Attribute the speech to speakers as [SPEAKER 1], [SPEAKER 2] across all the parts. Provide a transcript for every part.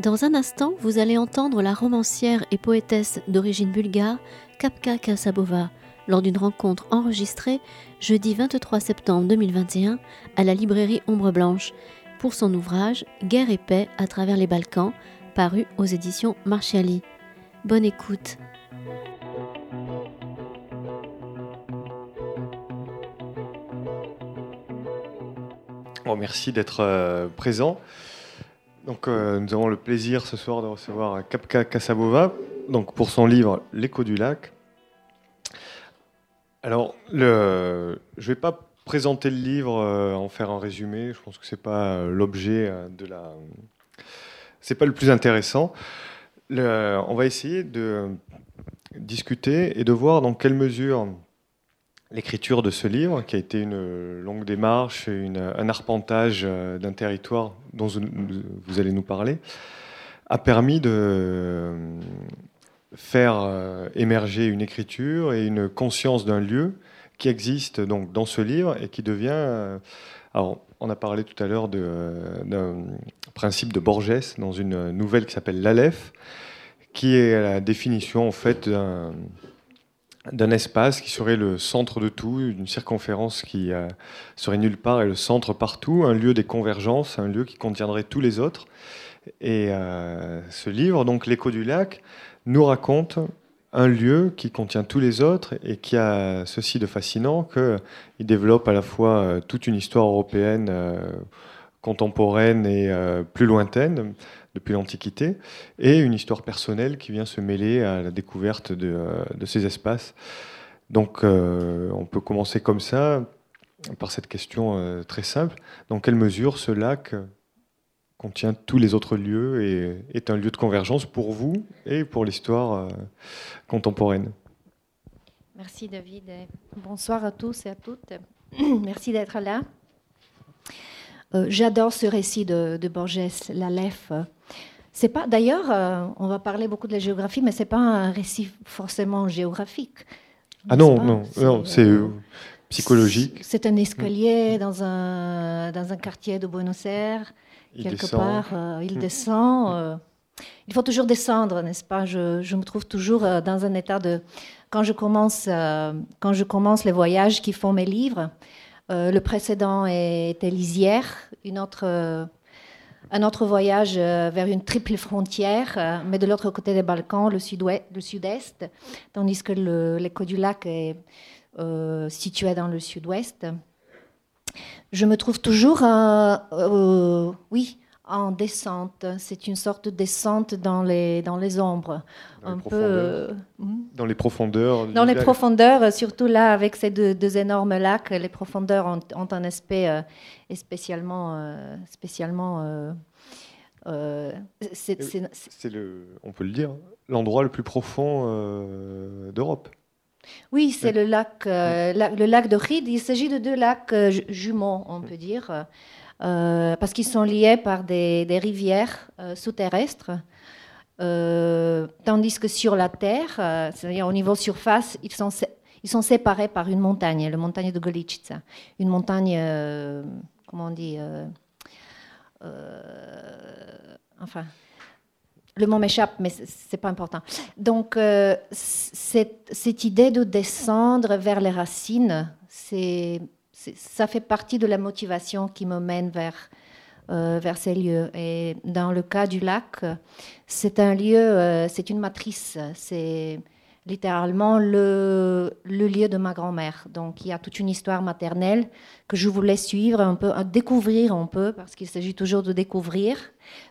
[SPEAKER 1] Dans un instant, vous allez entendre la romancière et poétesse d'origine bulgare Kapka Kasabova lors d'une rencontre enregistrée jeudi 23 septembre 2021 à la librairie Ombre Blanche pour son ouvrage Guerre et paix à travers les Balkans, paru aux éditions Marchiali. Bonne écoute.
[SPEAKER 2] Oh, merci d'être euh, présent. Donc, euh, nous avons le plaisir ce soir de recevoir Kapka Kasabova donc, pour son livre L'écho du lac. Alors, je ne vais pas présenter le livre, euh, en faire un résumé. Je pense que ce n'est pas l'objet de la. C'est pas le plus intéressant. On va essayer de discuter et de voir dans quelle mesure l'écriture de ce livre, qui a été une longue démarche, un arpentage euh, d'un territoire dont vous allez nous parler, a permis de faire euh, émerger une écriture et une conscience d'un lieu qui existe donc dans ce livre et qui devient. Euh, alors, on a parlé tout à l'heure d'un principe de Borges dans une nouvelle qui s'appelle l'Aleph, qui est la définition en fait d'un d'un espace qui serait le centre de tout, une circonférence qui euh, serait nulle part et le centre partout, un lieu des convergences, un lieu qui contiendrait tous les autres. Et euh, ce livre, donc L'écho du lac, nous raconte un lieu qui contient tous les autres et qui a ceci de fascinant qu'il développe à la fois euh, toute une histoire européenne contemporaine et plus lointaine, depuis l'Antiquité, et une histoire personnelle qui vient se mêler à la découverte de, euh, ces espaces. Donc euh, on peut commencer comme ça, par cette question euh, très simple. Dans quelle mesure ce lac contient tous les autres lieux et est un lieu de convergence pour vous et pour l'histoire contemporaine?
[SPEAKER 3] Merci David. Bonsoir à tous et à toutes. Merci d'être là. J'adore ce récit de, de Borges, l'Aleph. C'est pas, d'ailleurs, euh, on va parler beaucoup de la géographie, mais c'est pas un récit forcément géographique.
[SPEAKER 2] Ah non, non, non, c'est euh, psychologique.
[SPEAKER 3] C'est un escalier dans un, dans un quartier de Buenos Aires, quelque part. Euh, il mm. descend. il faut toujours descendre, n'est-ce pas? Je, je, me trouve toujours dans un état de. Quand je commence, quand je commence les voyages qui font mes livres, le précédent est Lisière, autre un autre voyage euh, vers une triple frontière, euh, mais de l'autre côté des Balkans, le sud-est, tandis que l'écho du lac est euh, situé dans le sud-ouest. Je me trouve toujours, oui, en descente. C'est une sorte de descente dans les, dans les ombres.
[SPEAKER 2] Dans, un les, peu, hmm? dans les profondeurs.
[SPEAKER 3] Dans les profondeurs, surtout là, avec ces deux, énormes lacs, les profondeurs ont, un aspect euh, spécialement. Euh, spécialement
[SPEAKER 2] euh, c'est, le, on peut le dire, l'endroit le plus profond d'Europe.
[SPEAKER 3] Oui, c'est le lac, le lac de Ride. Il s'agit de deux lacs jumeaux, on peut dire. Euh, parce qu'ils sont liés par des, rivières euh, sous-terrestres. Euh, tandis que sur la Terre, c'est-à-dire au niveau surface, ils sont, ils sont séparés par une montagne, la montagne de Goličica. Une montagne, comment on dit Enfin, le mot m'échappe, mais c'est pas important. Donc, cette, cette, idée de descendre vers les racines, c'est ça fait partie de la motivation qui me mène vers, euh, vers ces lieux. Et dans le cas du lac, c'est un lieu, euh, c'est une matrice, c'est littéralement le, lieu de ma grand-mère. Donc il y a toute une histoire maternelle que je voulais suivre un peu, découvrir un peu, parce qu'il s'agit toujours de découvrir,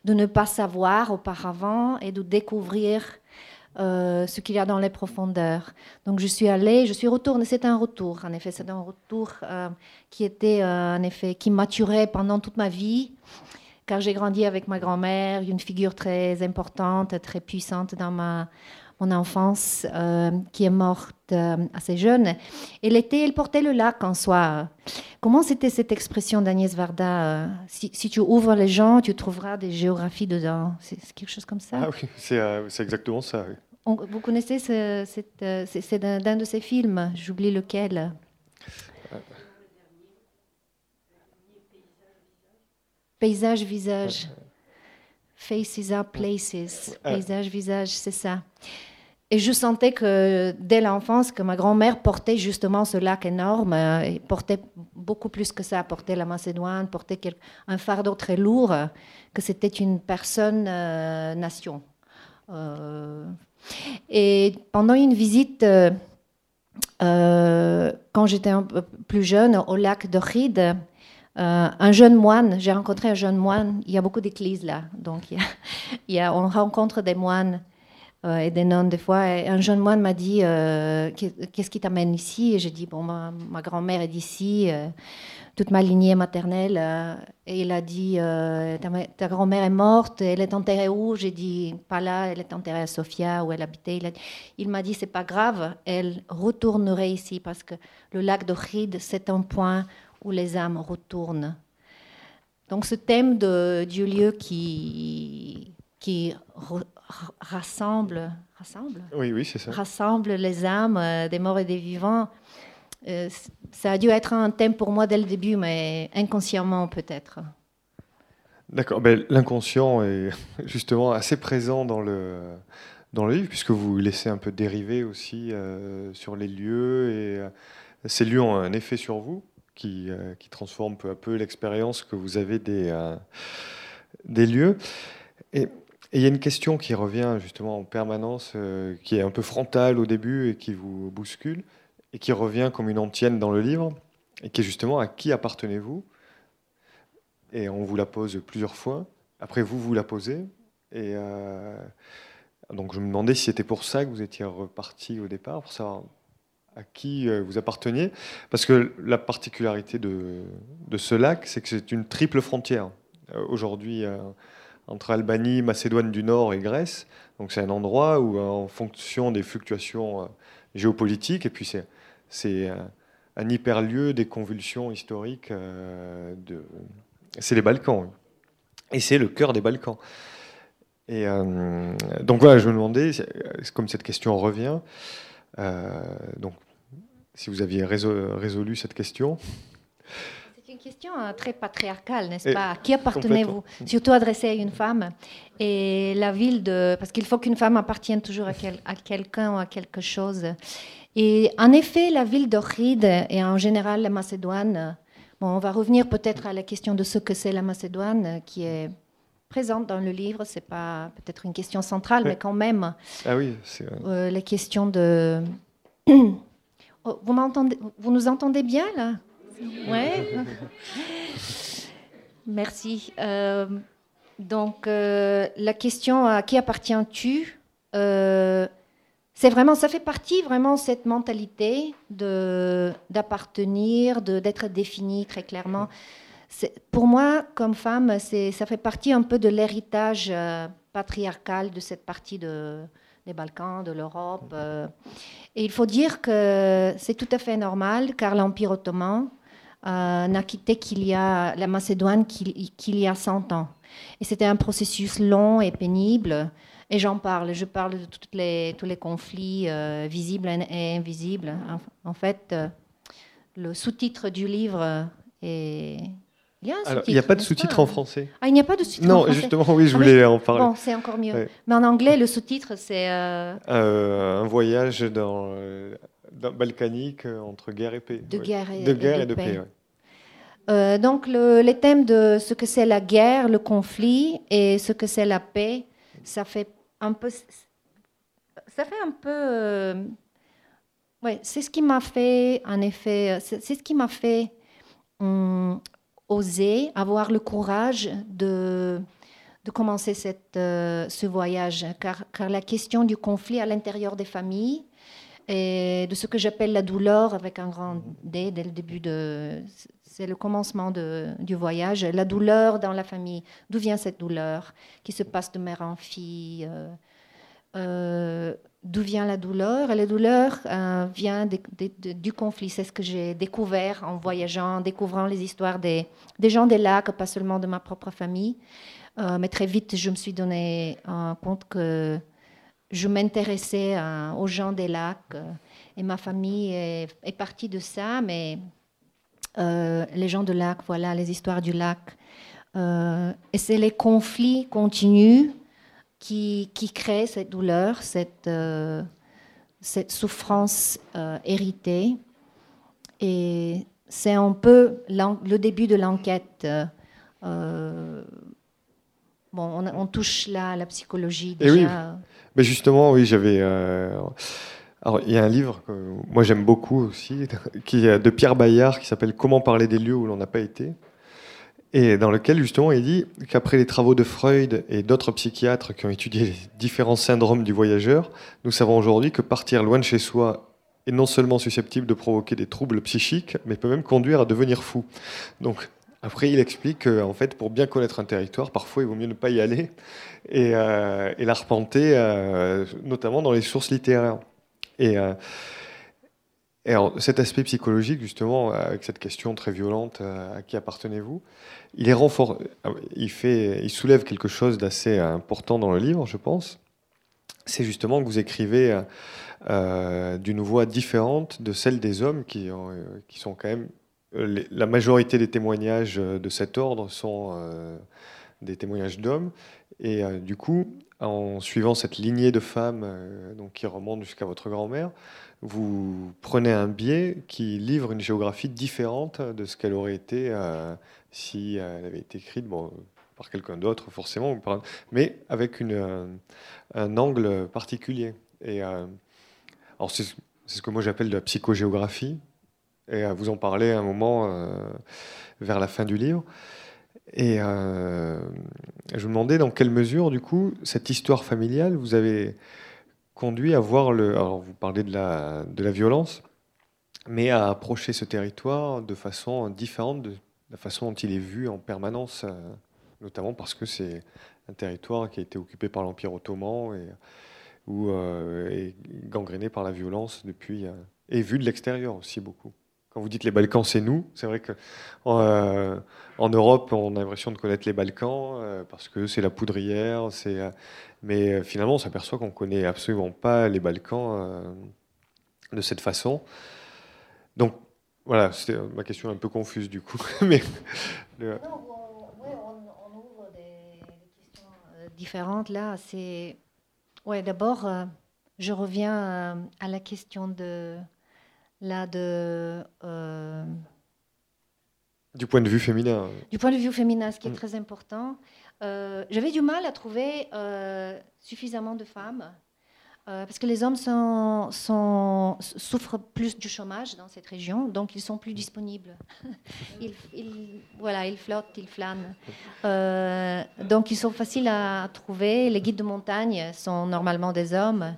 [SPEAKER 3] de ne pas savoir auparavant et de découvrir euh, ce qu'il y a dans les profondeurs. Donc je suis allée, je suis retournée, c'est un retour, en effet, c'est un retour euh, qui était, euh, en effet, qui maturait pendant toute ma vie, car j'ai grandi avec ma grand-mère, une figure très importante, très puissante dans ma, mon enfance, qui est morte assez jeune. Et l'été, elle portait le lac en soi. Comment c'était cette expression d'Agnès Varda si, si, tu ouvres les gens, tu trouveras des géographies dedans. C'est quelque chose comme ça
[SPEAKER 2] Ah oui, c'est exactement ça. Oui
[SPEAKER 3] vous connaissez ce, euh, c'est d'un de ces films, j'oublie lequel. Paysage, visage. Faces are places. Paysage, visage, c'est ça. Et je sentais que dès l'enfance, que ma grand-mère portait justement ce lac énorme, euh, et portait beaucoup plus que ça, portait la Macédoine, portait un fardeau très lourd, que c'était une personne euh, nation. Euh, et pendant une visite, quand j'étais un peu plus jeune, au lac de Ride, un jeune moine, j'ai rencontré un jeune moine, il y a beaucoup d'églises là, donc il y a, on rencontre des moines euh, et des nonnes des fois. un jeune moine m'a dit euh, Qu'est-ce qui t'amène ici? Et j'ai dit Bon, ma, grand-mère est d'ici, euh, toute ma lignée maternelle. et il a dit Ta, grand-mère est morte, elle est enterrée où? J'ai dit Pas là, elle est enterrée à Sofia, où elle habitait. Il, m'a dit C'est pas grave, elle retournerait ici parce que le lac de c'est un point où les âmes retournent. Donc ce thème de, du lieu qui, qui rassemble, rassemble,
[SPEAKER 2] oui, oui, c'est ça.
[SPEAKER 3] rassemble les âmes euh, des morts et des vivants. Euh, ça a dû être un thème pour moi dès le début, mais inconsciemment peut-être.
[SPEAKER 2] D'accord. Ben, L'inconscient est justement assez présent dans le, dans le livre, puisque vous laissez un peu dériver aussi euh, sur les lieux, et ces lieux ont un effet sur vous qui, qui transforme peu à peu l'expérience que vous avez des, des lieux. Et il y a une question qui revient justement en permanence, euh, qui est un peu frontale au début et qui vous bouscule, et qui revient comme une antienne dans le livre, et qui est justement à qui appartenez-vous? Et on vous la pose plusieurs fois. Après, vous vous la posez. Et euh, donc, je me demandais si c'était pour ça que vous étiez reparti au départ, pour savoir à qui euh, vous apparteniez. Parce que la particularité de, ce lac, c'est que c'est une triple frontière. Aujourd'hui, entre Albanie, Macédoine du Nord et Grèce. Donc c'est un endroit où, en fonction des fluctuations euh, géopolitiques, et puis c'est, un hyperlieu des convulsions historiques, euh, c'est les Balkans. Et c'est le cœur des Balkans. Euh, donc voilà, je me demandais, comme cette question revient, donc si vous aviez résolu cette question
[SPEAKER 3] une question euh, très patriarcale, n'est-ce pas? Qui appartenez-vous? Surtout adressée à une femme. Et la ville de... Parce qu'il faut qu'une femme appartienne toujours à, à quelqu'un ou à quelque chose. Et en effet, la ville d'Ohrid et en général la Macédoine, bon, on va revenir peut-être à la question de ce que c'est la Macédoine, qui est présente dans le livre. C'est pas peut-être une question centrale, mais quand même.
[SPEAKER 2] Ah oui, c'est.
[SPEAKER 3] Euh, les questions de. Oh, vous nous entendez bien là? Ouais. Merci. Euh, donc, euh, la question à qui appartiens-tu euh, C'est vraiment, ça fait partie vraiment cette mentalité de d'appartenir, de d'être défini très clairement. Pour moi, comme femme, c'est ça fait partie un peu de l'héritage patriarcal de cette partie de, des Balkans, de l'Europe. et il faut dire que c'est tout à fait normal, car l'Empire ottoman euh, n'a quitté qu'il y a la Macédoine qu'il y a 100 ans. Et c'était un processus long et pénible. Et j'en parle. Je parle de toutes les, tous les conflits euh, visibles et invisibles. En, fait, euh, le sous-titre du livre est.
[SPEAKER 2] Il n'y a, pas de sous-titre en français.
[SPEAKER 3] Ah, il n'y a pas de sous-titre
[SPEAKER 2] en français. Non, justement, oui, je ah, voulais en parler.
[SPEAKER 3] Bon, c'est encore mieux. Mais en anglais, le sous-titre, c'est.
[SPEAKER 2] un voyage dans balkanique euh, entre guerre et paix.
[SPEAKER 3] De guerre et,
[SPEAKER 2] de, guerre et de, paix.
[SPEAKER 3] Euh, donc les thèmes de ce que c'est la guerre, le conflit et ce que c'est la paix, ça fait un peu, ça fait un peu, euh, ouais, c'est ce qui m'a fait, en effet, c'est ce qui m'a fait hum, oser, avoir le courage de de commencer cette, ce voyage, car, car la question du conflit à l'intérieur des familles, et de ce que j'appelle la douleur avec un grand D dès le début de... C'est le commencement de, du voyage. La douleur dans la famille. D'où vient cette douleur qui se passe de mère en fille euh, euh, D'où vient la douleur Et la douleur euh, vient du conflit. C'est ce que j'ai découvert en voyageant, en découvrant les histoires des, gens des lacs, pas seulement de ma propre famille. mais très vite, je me suis donné compte que je m'intéressais aux gens des lacs euh, et ma famille est, partie de ça, mais euh, les gens du lac, voilà, les histoires du lac et c'est les conflits continus qui, qui créent cette douleur, cette, cette souffrance héritée. Et c'est un peu le début de l'enquête. bon, on, touche là à la psychologie déjà.
[SPEAKER 2] oui, mais justement, oui, j'avais. Alors, il y a un livre que moi j'aime beaucoup aussi, qui est de Pierre Bayard, qui s'appelle Comment parler des lieux où l'on n'a pas été, et dans lequel justement il dit qu'après les travaux de Freud et d'autres psychiatres qui ont étudié les différents syndromes du voyageur, nous savons aujourd'hui que partir loin de chez soi est non seulement susceptible de provoquer des troubles psychiques, mais peut même conduire à devenir fou. Donc, après, il explique qu'en fait, pour bien connaître un territoire, parfois il vaut mieux ne pas y aller et, euh, l'arpenter, euh, notamment dans les sources littéraires. Euh, cet aspect psychologique, justement, avec cette question très violente, euh, à qui appartenez-vous il, est renfort... il, fait... il soulève quelque chose d'assez important dans le livre, je pense. C'est justement que vous écrivez euh, d'une voix différente de celle des hommes qui, sont quand même. la majorité des témoignages de cet ordre sont des témoignages d'hommes. Et du coup, en suivant cette lignée de femmes euh, donc, qui remonte jusqu'à votre grand-mère, vous prenez un biais qui livre une géographie différente de ce qu'elle aurait été euh, si elle avait été écrite bon, par quelqu'un d'autre, forcément, mais avec euh, un angle particulier. Et, alors c'est, ce que moi j'appelle de la psychogéographie, et vous en parlez à un moment vers la fin du livre. Et euh, je vous demandais dans quelle mesure, du coup, cette histoire familiale vous avez conduit à voir le. Alors, vous parlez de la, de la violence, mais à approcher ce territoire de façon différente de la façon dont il est vu en permanence, euh, notamment parce que c'est un territoire qui a été occupé par l'Empire ottoman et, ou euh, gangréné par la violence depuis. et vu de l'extérieur aussi beaucoup. Quand vous dites les Balkans, c'est nous. C'est vrai que euh, en Europe, on a l'impression de connaître les Balkans euh, parce que c'est la poudrière. C'est, euh, mais finalement, on s'aperçoit qu'on connaît absolument pas les Balkans de cette façon. Donc voilà, c'était ma question un peu confuse du coup.
[SPEAKER 3] on, ouvre des, questions différentes là. C'est d'abord, je reviens à la question de là de... Euh,
[SPEAKER 2] du point de vue féminin.
[SPEAKER 3] Du point de vue féminin, ce qui est mm. très important. Euh, j'avais du mal à trouver euh, suffisamment de femmes. parce que les hommes sont, sont, souffrent plus du chômage dans cette région, donc ils sont plus disponibles. ils, voilà, ils flottent, ils flânent. donc ils sont faciles à trouver. Les guides de montagne sont normalement des hommes.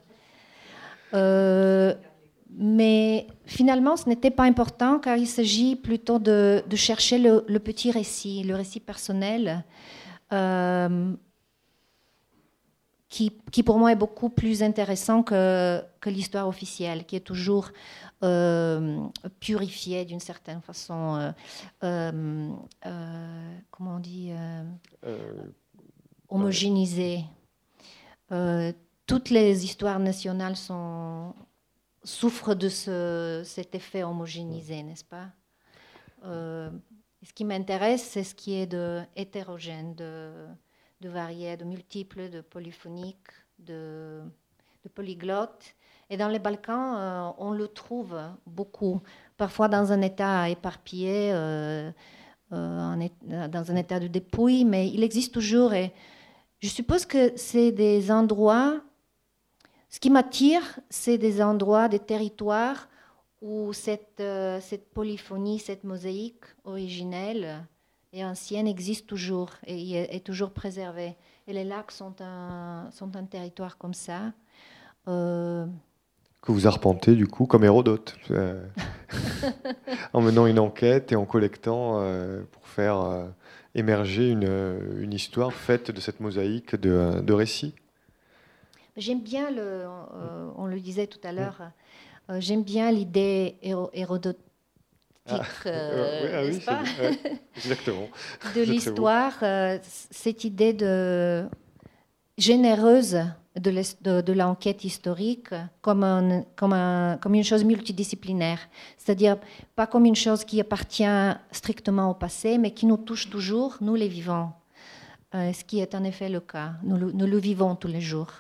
[SPEAKER 3] Mais finalement, ce n'était pas important car il s'agit plutôt de, chercher le, petit récit, le récit personnel, euh, qui, pour moi est beaucoup plus intéressant que, l'histoire officielle, qui est toujours euh, purifiée d'une certaine façon. Euh, comment on dit Homogénisée. toutes les histoires nationales sont souffre de ce, cet effet homogénéisé, n'est-ce pas? Euh, Ce qui m'intéresse, c'est ce qui est de hétérogène, de, de varié, de multiple, de polyphonique, de, de polyglotte. Et dans les Balkans, euh, on le trouve beaucoup, parfois dans un état éparpillé, euh, dans un état de dépouille, mais il existe toujours. Et je suppose que c'est des endroits ce qui m'attire, c'est des endroits, des territoires où cette, euh, cette polyphonie, cette mosaïque originelle et ancienne existe toujours et est, toujours préservée. Et les lacs sont un, sont un territoire comme ça.
[SPEAKER 2] Euh, que vous arpentez du coup comme Hérodote, euh, en menant une enquête et en collectant pour faire émerger une, une, histoire faite de cette mosaïque de, de récits.
[SPEAKER 3] J'aime bien, le, euh, on le disait tout à l'heure, euh, j'aime bien l'idée hérodotique, ah. euh, ah n'est-ce pas?
[SPEAKER 2] Exactement.
[SPEAKER 3] de l'histoire, cette idée de généreuse de l'enquête historique comme, comme, comme, une chose multidisciplinaire, c'est-à-dire pas comme une chose qui appartient strictement au passé, mais qui nous touche toujours, nous les vivants, euh, ce qui est en effet le cas. Nous, nous le vivons tous les jours,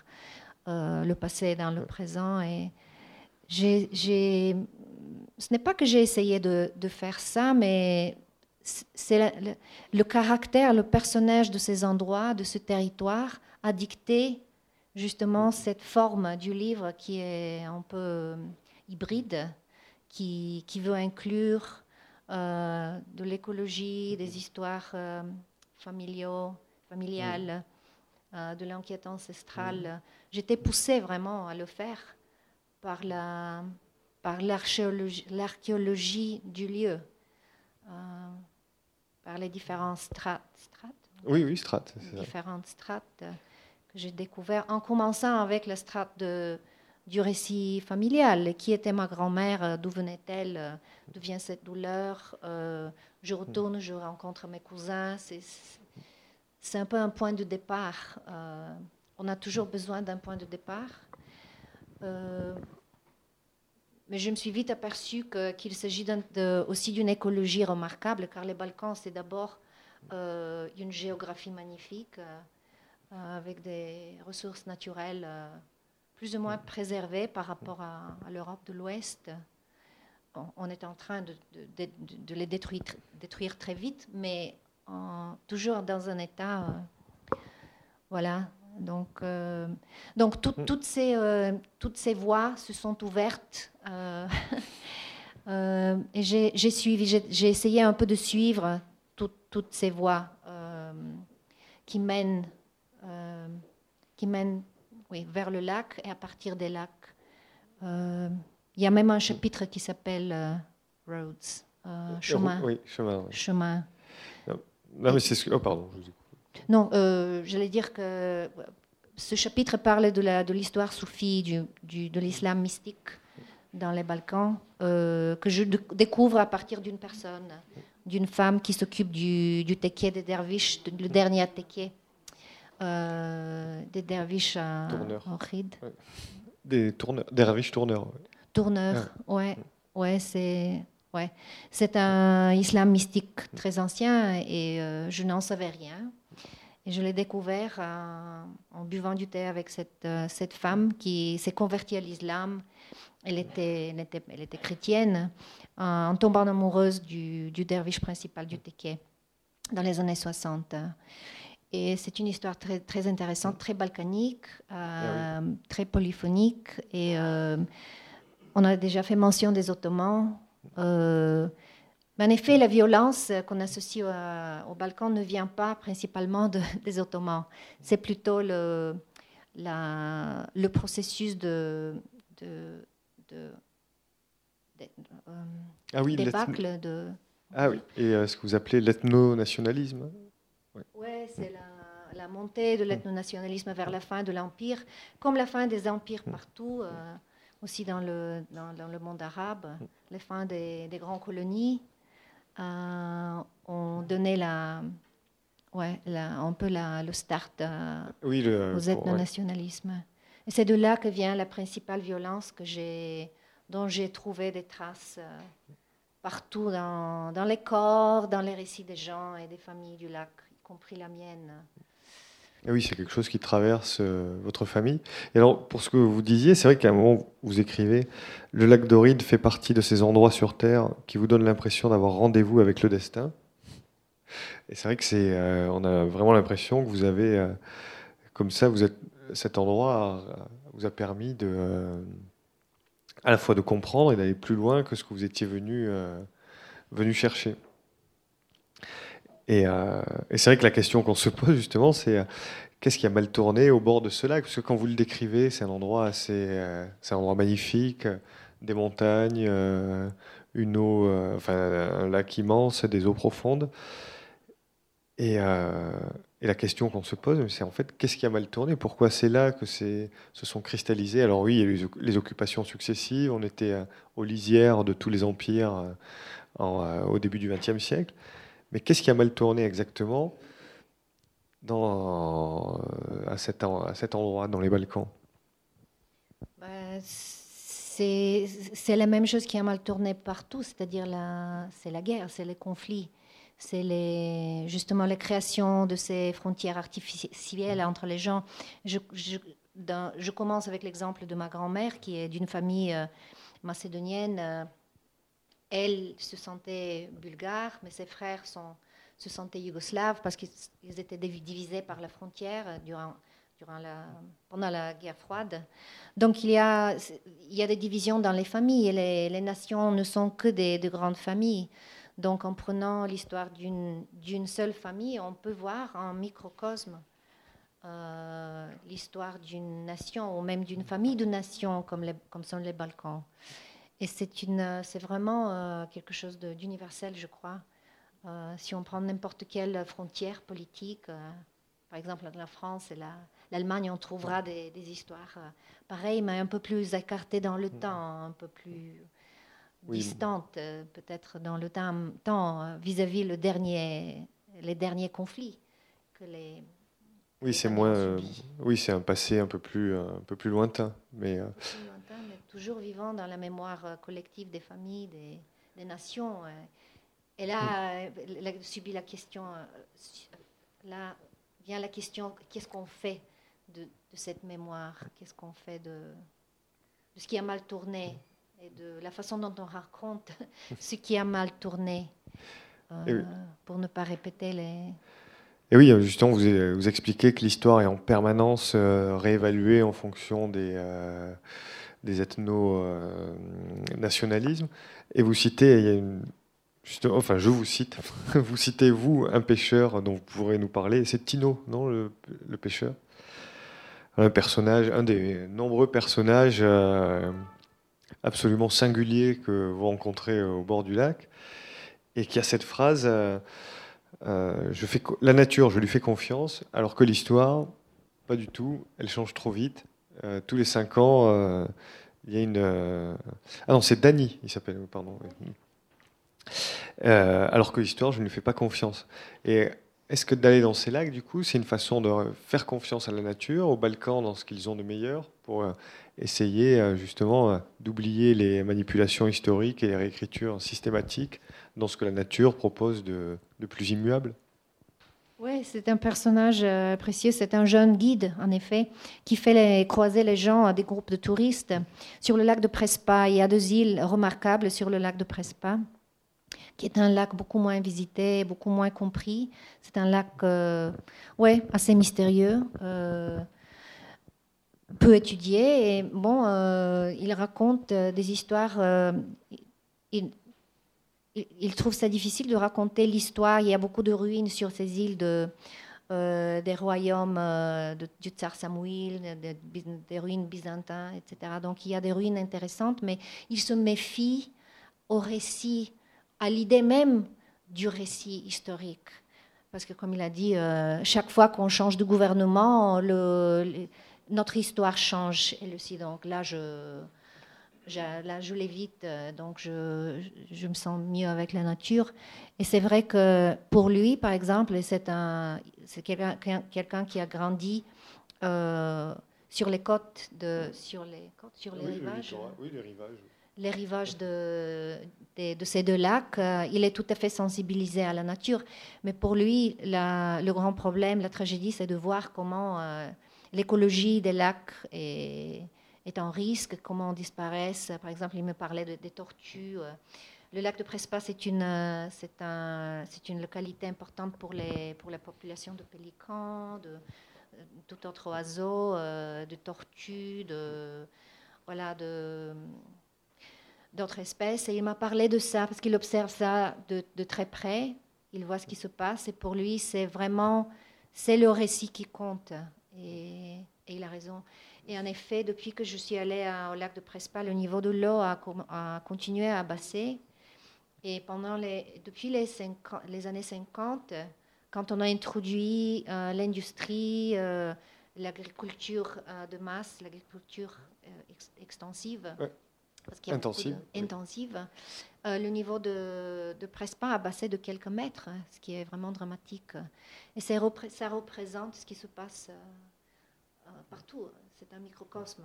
[SPEAKER 3] euh, le passé dans le présent. Et ce n'est pas que j'ai essayé de, faire ça, mais c'est le, caractère, le personnage de ces endroits, de ce territoire, a dicté justement cette forme du livre qui est un peu euh, hybride, qui, veut inclure euh, de l'écologie, des histoires familiales, de l'enquête ancestrale. J'étais poussée vraiment à le faire par la par l'archéologie du lieu, par les différentes strates. strates
[SPEAKER 2] oui, oui, strates.
[SPEAKER 3] Différentes strates que j'ai découvert en commençant avec la strate de, du récit familial. Qui était ma grand-mère euh, D'où venait-elle euh, D'où vient cette douleur euh, Je retourne, je rencontre mes cousins. C'est un peu un point de départ. on a toujours besoin d'un point de départ. mais je me suis vite aperçue qu'il s'agit aussi d'une écologie remarquable, car les Balkans, c'est d'abord une géographie magnifique. Euh, avec des ressources naturelles euh, plus ou moins préservées par rapport à, l'Europe de l'Ouest. On, est en train de, les détruire, détruire, très vite, mais toujours dans un état. Euh, voilà. Donc, donc mm. toutes, ces, toutes ces voies se sont ouvertes. et j'ai suivi, j'ai essayé un peu de suivre toutes ces voies qui mènent euh, qui mène oui, vers le lac et à partir des lacs. Euh, il y a même un chapitre qui s'appelle euh, Roads, chemin.
[SPEAKER 2] Oui, chemin.
[SPEAKER 3] chemin.
[SPEAKER 2] Non, mais c'est ce que... Oh, pardon.
[SPEAKER 3] Non, j'allais dire que ce chapitre parle de l'histoire de soufie, du, du, de l'islam mystique dans les Balkans, que je découvre à partir d'une personne, d'une femme qui s'occupe du, du des derviches, le dernier teké euh, des derviches en ride.
[SPEAKER 2] Des tourneurs, derviches tourneurs.
[SPEAKER 3] Tourneurs, ouais, ouais, c'est ouais, c'est un islam mystique très ancien et euh, je n'en savais rien. Et je l'ai découvert en, buvant du thé avec cette, euh, cette femme qui s'est convertie à l'islam. Elle était, elle, était, elle était chrétienne en, tombant amoureuse du, du derviche principal du Teke dans les années 60. Et c'est une histoire très, très intéressante, très balkanique, euh, ah très polyphonique. Et euh, on a déjà fait mention des Ottomans. Euh, mais en effet, la violence qu'on associe au, Balkan ne vient pas principalement des Ottomans. C'est plutôt le, la, le processus de, de, de,
[SPEAKER 2] ah oui,
[SPEAKER 3] débâcle de...
[SPEAKER 2] Ah oui, et ce que vous appelez l'ethno-nationalisme
[SPEAKER 3] oui, ouais, c'est la, montée de l'ethnonationalisme vers la fin de l'Empire, comme la fin des empires partout, euh, aussi dans le, dans, le monde arabe, la fin des, des grandes colonies euh, ont donné la, ouais, la, un peu la, le start euh,
[SPEAKER 2] oui,
[SPEAKER 3] le, aux ethnonationalismes. Et c'est de là que vient la principale violence que j'ai, dont j'ai trouvé des traces partout dans, dans, les corps, dans les récits des gens et des familles du lac compris la mienne.
[SPEAKER 2] Oui, c'est quelque chose qui traverse euh, votre famille. Et alors, pour ce que vous disiez, c'est vrai qu'à un moment, vous écrivez Le lac d'Oride fait partie de ces endroits sur Terre qui vous donnent l'impression d'avoir rendez-vous avec le destin. Et c'est vrai que c'est, euh, on a vraiment l'impression que vous avez, euh, comme ça, vous êtes, cet endroit vous a permis de, à la fois de comprendre et d'aller plus loin que ce que vous étiez venu, venu chercher. Euh, et, c'est vrai que la question qu'on se pose justement, c'est euh, qu'est-ce qui a mal tourné au bord de ce lac? Parce que quand vous le décrivez, c'est un endroit assez, euh, c'est un endroit magnifique, des montagnes, une eau, enfin un lac immense, des eaux profondes. Et, la question qu'on se pose, c'est en fait qu'est-ce qui a mal tourné? Pourquoi c'est là que se sont cristallisés Alors oui, il y a eu les occupations successives. On était aux lisières de tous les empires au début du XXe siècle. Mais qu'est-ce qui a mal tourné exactement dans, à, cet, endroit, dans les Balkans?
[SPEAKER 3] Bah, c'est la même chose qui a mal tourné partout, c'est-à-dire c'est la guerre, c'est les conflits, c'est justement la création de ces frontières artificielles entre les gens. Je, je, commence avec l'exemple de ma grand-mère qui est d'une famille euh, macédonienne. Euh, elle se sentait bulgare, mais ses frères se sentaient yougoslaves parce qu'ils étaient divisés par la frontière durant pendant la guerre froide. Donc il y a, des divisions dans les familles et les, nations ne sont que des, de grandes familles. Donc en prenant l'histoire d'une seule famille, on peut voir en microcosme euh, l'histoire d'une nation ou même d'une famille de nations comme sont les Balkans. Et c'est vraiment euh, quelque chose d'universel, je crois. Euh, si on prend n'importe quelle frontière politique, par exemple la France et la, l'Allemagne, on trouvera des, histoires euh, pareilles, mais un peu plus écartées dans le mm. temps, un peu plus distantes, euh, peut-être dans le temps, euh, vis-à-vis le dernier, les derniers conflits que les.
[SPEAKER 2] Oui, c'est moins. oui, c'est un passé un peu plus, un peu plus lointain, mais.
[SPEAKER 3] Plus lointain, mais toujours vivant dans la mémoire collective des familles, des, nations. Et là, mm. elle a subi la question. Là vient la question qu'est-ce qu'on fait de, cette mémoire? Qu'est-ce qu'on fait de, ce qui a mal tourné? Et de la façon dont on raconte ce qui a mal tourné euh, pour ne pas répéter les...
[SPEAKER 2] Et oui, justement, vous, vous expliquez que l'histoire est en permanence euh, réévaluée en fonction des, euh, des ethno-nationalismes. et vous citez, il y a une, enfin, je vous cite, vous citez, vous, un pêcheur dont vous pourrez nous parler, c'est Tino, non, le, le pêcheur? Un personnage, un des nombreux personnages euh, absolument singuliers que vous rencontrez au bord du lac, et qui a cette phrase euh, euh, je fais La nature, je lui fais confiance, alors que l'histoire, pas du tout, elle change trop vite. tous les cinq ans, il y a une. Ah non, c'est Danny, il s'appelle, pardon. alors que l'histoire, je ne lui fais pas confiance. Et est-ce que d'aller dans ces lacs, du coup, c'est une façon de faire confiance à la nature, aux Balkans, dans ce qu'ils ont de meilleur, pour euh, essayer euh, justement euh, d'oublier les manipulations historiques et les réécritures systématiques dans ce que la nature propose de, plus immuable
[SPEAKER 3] oui, c'est un personnage précieux. C'est un jeune guide, en effet, qui fait croiser les gens à des groupes de touristes sur le lac de Prespa. Il y a deux îles remarquables sur le lac de Prespa qui est un lac beaucoup moins visité, beaucoup moins compris. C'est un lac euh, ouais, assez mystérieux, euh, peu étudié. Et bon, euh, il raconte des histoires. Il, trouve ça difficile de raconter l'histoire. Il y a beaucoup de ruines sur ces îles de, des royaumes de, du tsar Samuil, des ruines byzantines, etc. Donc il y a des ruines intéressantes, mais il se méfie au récit à l'idée même du récit historique. Parce que, comme il a dit, euh, chaque fois qu'on change de gouvernement, notre histoire change, aussi. Donc là, je, là, je l'évite, euh, donc je, je, me sens mieux avec la nature. Et c'est vrai que pour lui, par exemple, c'est quelqu'un quelqu'un qui a grandi euh, sur les côtes, de, sur les, côtes, sur les rivages.
[SPEAKER 2] oui, les rivages
[SPEAKER 3] les rivages de, de, ces deux lacs, euh, il est tout à fait sensibilisé à la nature. Mais pour lui, le grand problème, la tragédie, c'est de voir comment euh, l'écologie des lacs est, est, en risque, comment disparaissent. Par exemple, il me parlait des tortues. Le lac de Prespa, c'est une, c'est un, c'est une localité importante pour, les, pour la population de pélicans, de, tout autre oiseau, euh, de tortues, voilà, de d'autres espèces. Et il m'a parlé de ça parce qu'il observe ça de, très près. Il voit ce qui se passe et pour lui, c'est vraiment c'est le récit qui compte. Et, il a raison. Et en effet, depuis que je suis allée au lac de Prespa, le niveau de l'eau a, continué à baisser. Et pendant les, depuis les, les années 50, quand on a introduit euh, l'industrie, euh, l'agriculture euh, de masse, l'agriculture extensive,
[SPEAKER 2] intensive.
[SPEAKER 3] intensive. le niveau de, de Prespa a baissé de quelques mètres, ce qui est vraiment dramatique. Et ça représente ce qui se passe partout. C'est un microcosme.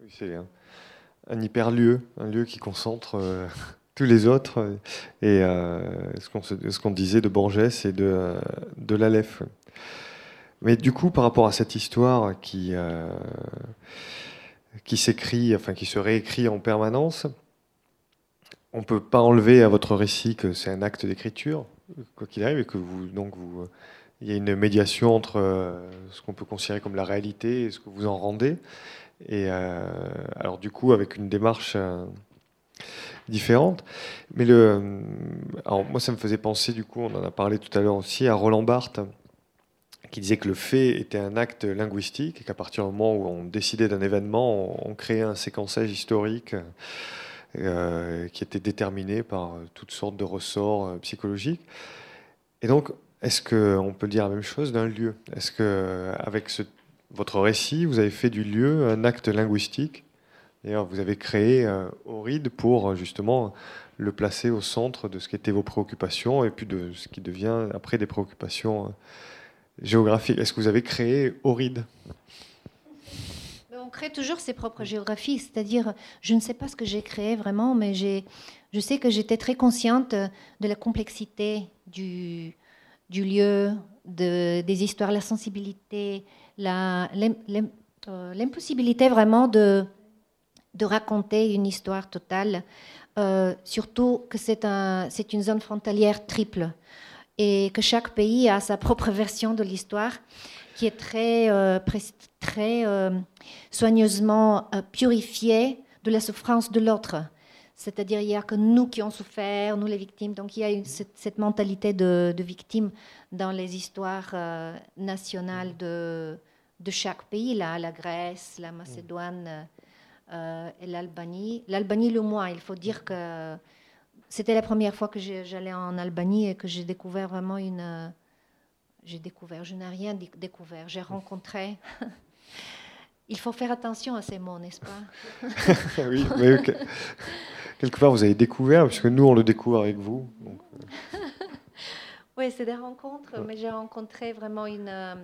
[SPEAKER 2] Oui, c'est un, hyperlieu, un lieu qui concentre tous les autres. Et ce qu'on disait de Borges et de, de l'Aleph. Mais du coup, par rapport à cette histoire qui, euh, s'écrit, enfin qui se réécrit en permanence, on ne peut pas enlever à votre récit que c'est un acte d'écriture, quoi qu'il arrive, et que vous, donc vous, il y a une médiation entre euh, ce qu'on peut considérer comme la réalité et ce que vous en rendez. Et euh, alors du coup, avec une démarche différente. Mais le, alors moi, ça me faisait penser, du coup, on en a parlé tout à l'heure aussi, à Roland Barthes, qui disait que le fait était un acte linguistique et qu'à partir du moment où on décidait d'un événement, on, créait un séquençage historique euh, qui était déterminé par toutes sortes de ressorts euh, psychologiques. Et donc, est-ce qu'on peut dire la même chose d'un lieu? Est-ce que avec votre récit, vous avez fait du lieu un acte linguistique? D'ailleurs, vous avez créé euh, pour justement le placer au centre de ce qui étaient vos préoccupations et puis de ce qui devient après des préoccupations géographique. Est-ce que vous avez créé Oride
[SPEAKER 3] On crée toujours ses propres géographies, c'est-à-dire, je ne sais pas ce que j'ai créé vraiment, mais je sais que j'étais très consciente de la complexité du, du lieu, de, des histoires, la sensibilité, euh, l'impossibilité vraiment de, de raconter une histoire totale, euh, surtout que c'est un, une zone frontalière triple et que chaque pays a sa propre version de l'histoire qui est très, euh, très soigneusement purifiée de la souffrance de l'autre. C'est-à-dire, il n'y a que nous qui avons souffert, nous les victimes. Donc, il y a cette, mentalité de, victime dans les histoires nationales de, de, chaque pays, là, la Grèce, la Macédoine et l'Albanie. L'Albanie, le moins. Il faut dire que c'était la première fois que j'allais en Albanie et que j'ai découvert vraiment une. Euh, j'ai découvert, je n'ai rien découvert, j'ai rencontré. Il faut faire attention à ces mots, n'est-ce pas?
[SPEAKER 2] Oui, mais quelque part vous avez découvert, puisque nous on le découvre avec vous.
[SPEAKER 3] Euh. oui, c'est des rencontres, mais j'ai rencontré vraiment une, euh,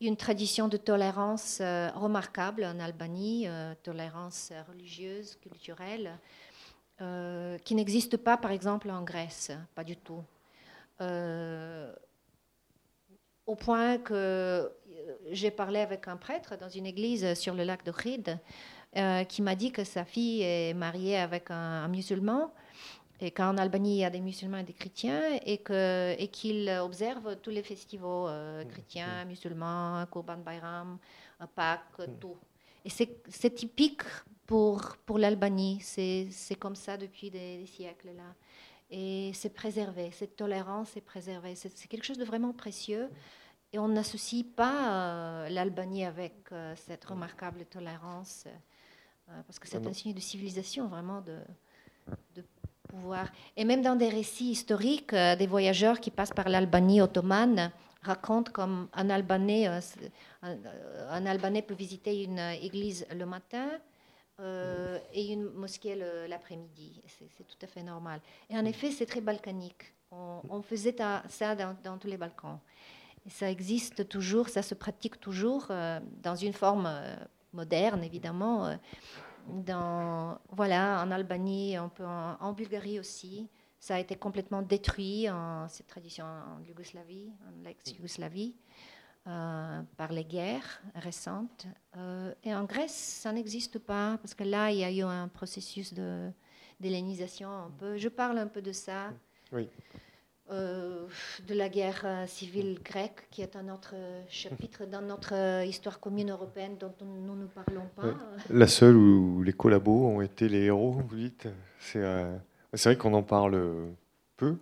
[SPEAKER 3] une tradition de tolérance remarquable en Albanie, tolérance religieuse, culturelle. Euh, qui n'existe pas, par exemple, en Grèce, pas du tout. Euh, au point que euh, j'ai parlé avec un prêtre dans une église sur le lac de Ride, qui m'a dit que sa fille est mariée avec un, musulman et qu'en Albanie il y a des musulmans et des chrétiens et que et qu'il observe tous les festivals chrétiens, musulmans, Kurban Bayram, Pâques, tout. Et c'est typique pour, pour l'Albanie. C'est comme ça depuis des, siècles. là. Et c'est préservé, cette tolérance est préservée. C'est quelque chose de vraiment précieux. Et on n'associe pas euh, l'Albanie avec euh, cette remarquable tolérance, euh, parce que c'est un signe de civilisation, vraiment, de, de, pouvoir. Et même dans des récits historiques, des voyageurs qui passent par l'Albanie ottomane racontent comme un Albanais, un, un Albanais peut visiter une église le matin, euh, et une mosquée l'après-midi. C'est tout à fait normal. Et en effet, c'est très balkanique. On, faisait ça dans, tous les Balkans. Et ça existe toujours, ça se pratique toujours euh, dans une forme euh, moderne, évidemment. dans, voilà, en Albanie, en, Bulgarie aussi. Ça a été complètement détruit, cette tradition en Yougoslavie, en l'ex-Yougoslavie. Euh, par les guerres récentes. Euh, et en Grèce, ça n'existe pas, parce que là, il y a eu un processus d'hellénisation un peu. Je parle un peu de ça. Oui. Euh, de la guerre civile grecque, qui est un autre chapitre dans notre histoire commune européenne dont nous ne parlons pas.
[SPEAKER 2] La seule où les collabos ont été les héros, vous dites. C'est c'est vrai qu'on en parle peu,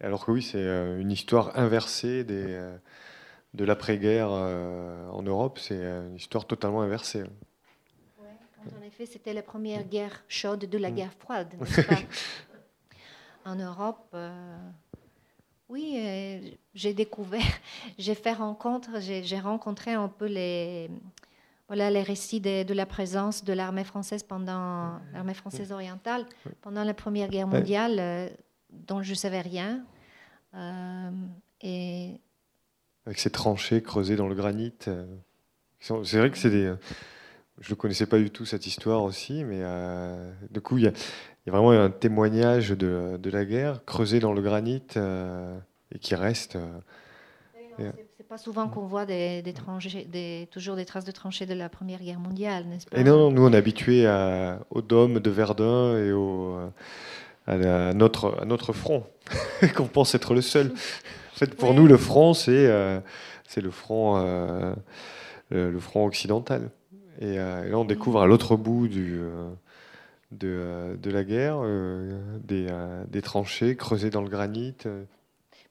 [SPEAKER 2] alors que oui, c'est une histoire inversée des de l'après-guerre euh, en Europe, c'est une histoire totalement inversée.
[SPEAKER 3] Oui, en effet, c'était la première guerre chaude de la mm. guerre froide, En Europe, euh, oui, euh, j'ai découvert, j'ai fait rencontre, j'ai rencontré un peu les, voilà les récits de, de la présence de l'armée française pendant l'armée française orientale pendant la Première Guerre mondiale, euh, dont je savais rien. Euh, et
[SPEAKER 2] avec ces tranchées creusées dans le granit. C'est vrai que c'est des. Je ne connaissais pas du tout cette histoire aussi, mais du coup, il y, a y a vraiment un témoignage de, de la guerre creusé dans le granit euh, et qui reste. euh,
[SPEAKER 3] c'est- pas souvent qu'on voit des, des tranchées, des- toujours des traces de tranchées de la Première Guerre mondiale, n'est-ce pas?
[SPEAKER 2] Et non, nous, on est habitués à- au dôme de Verdun et au, à, la- à notre, à notre front, qu'on pense être le seul. En fait, pour nous, le front, c'est euh, le, front, euh, le, le front occidental. Et, euh, et là, on découvre à l'autre bout du, euh, de, euh, de la guerre euh, des, euh, des tranchées creusées dans le granit.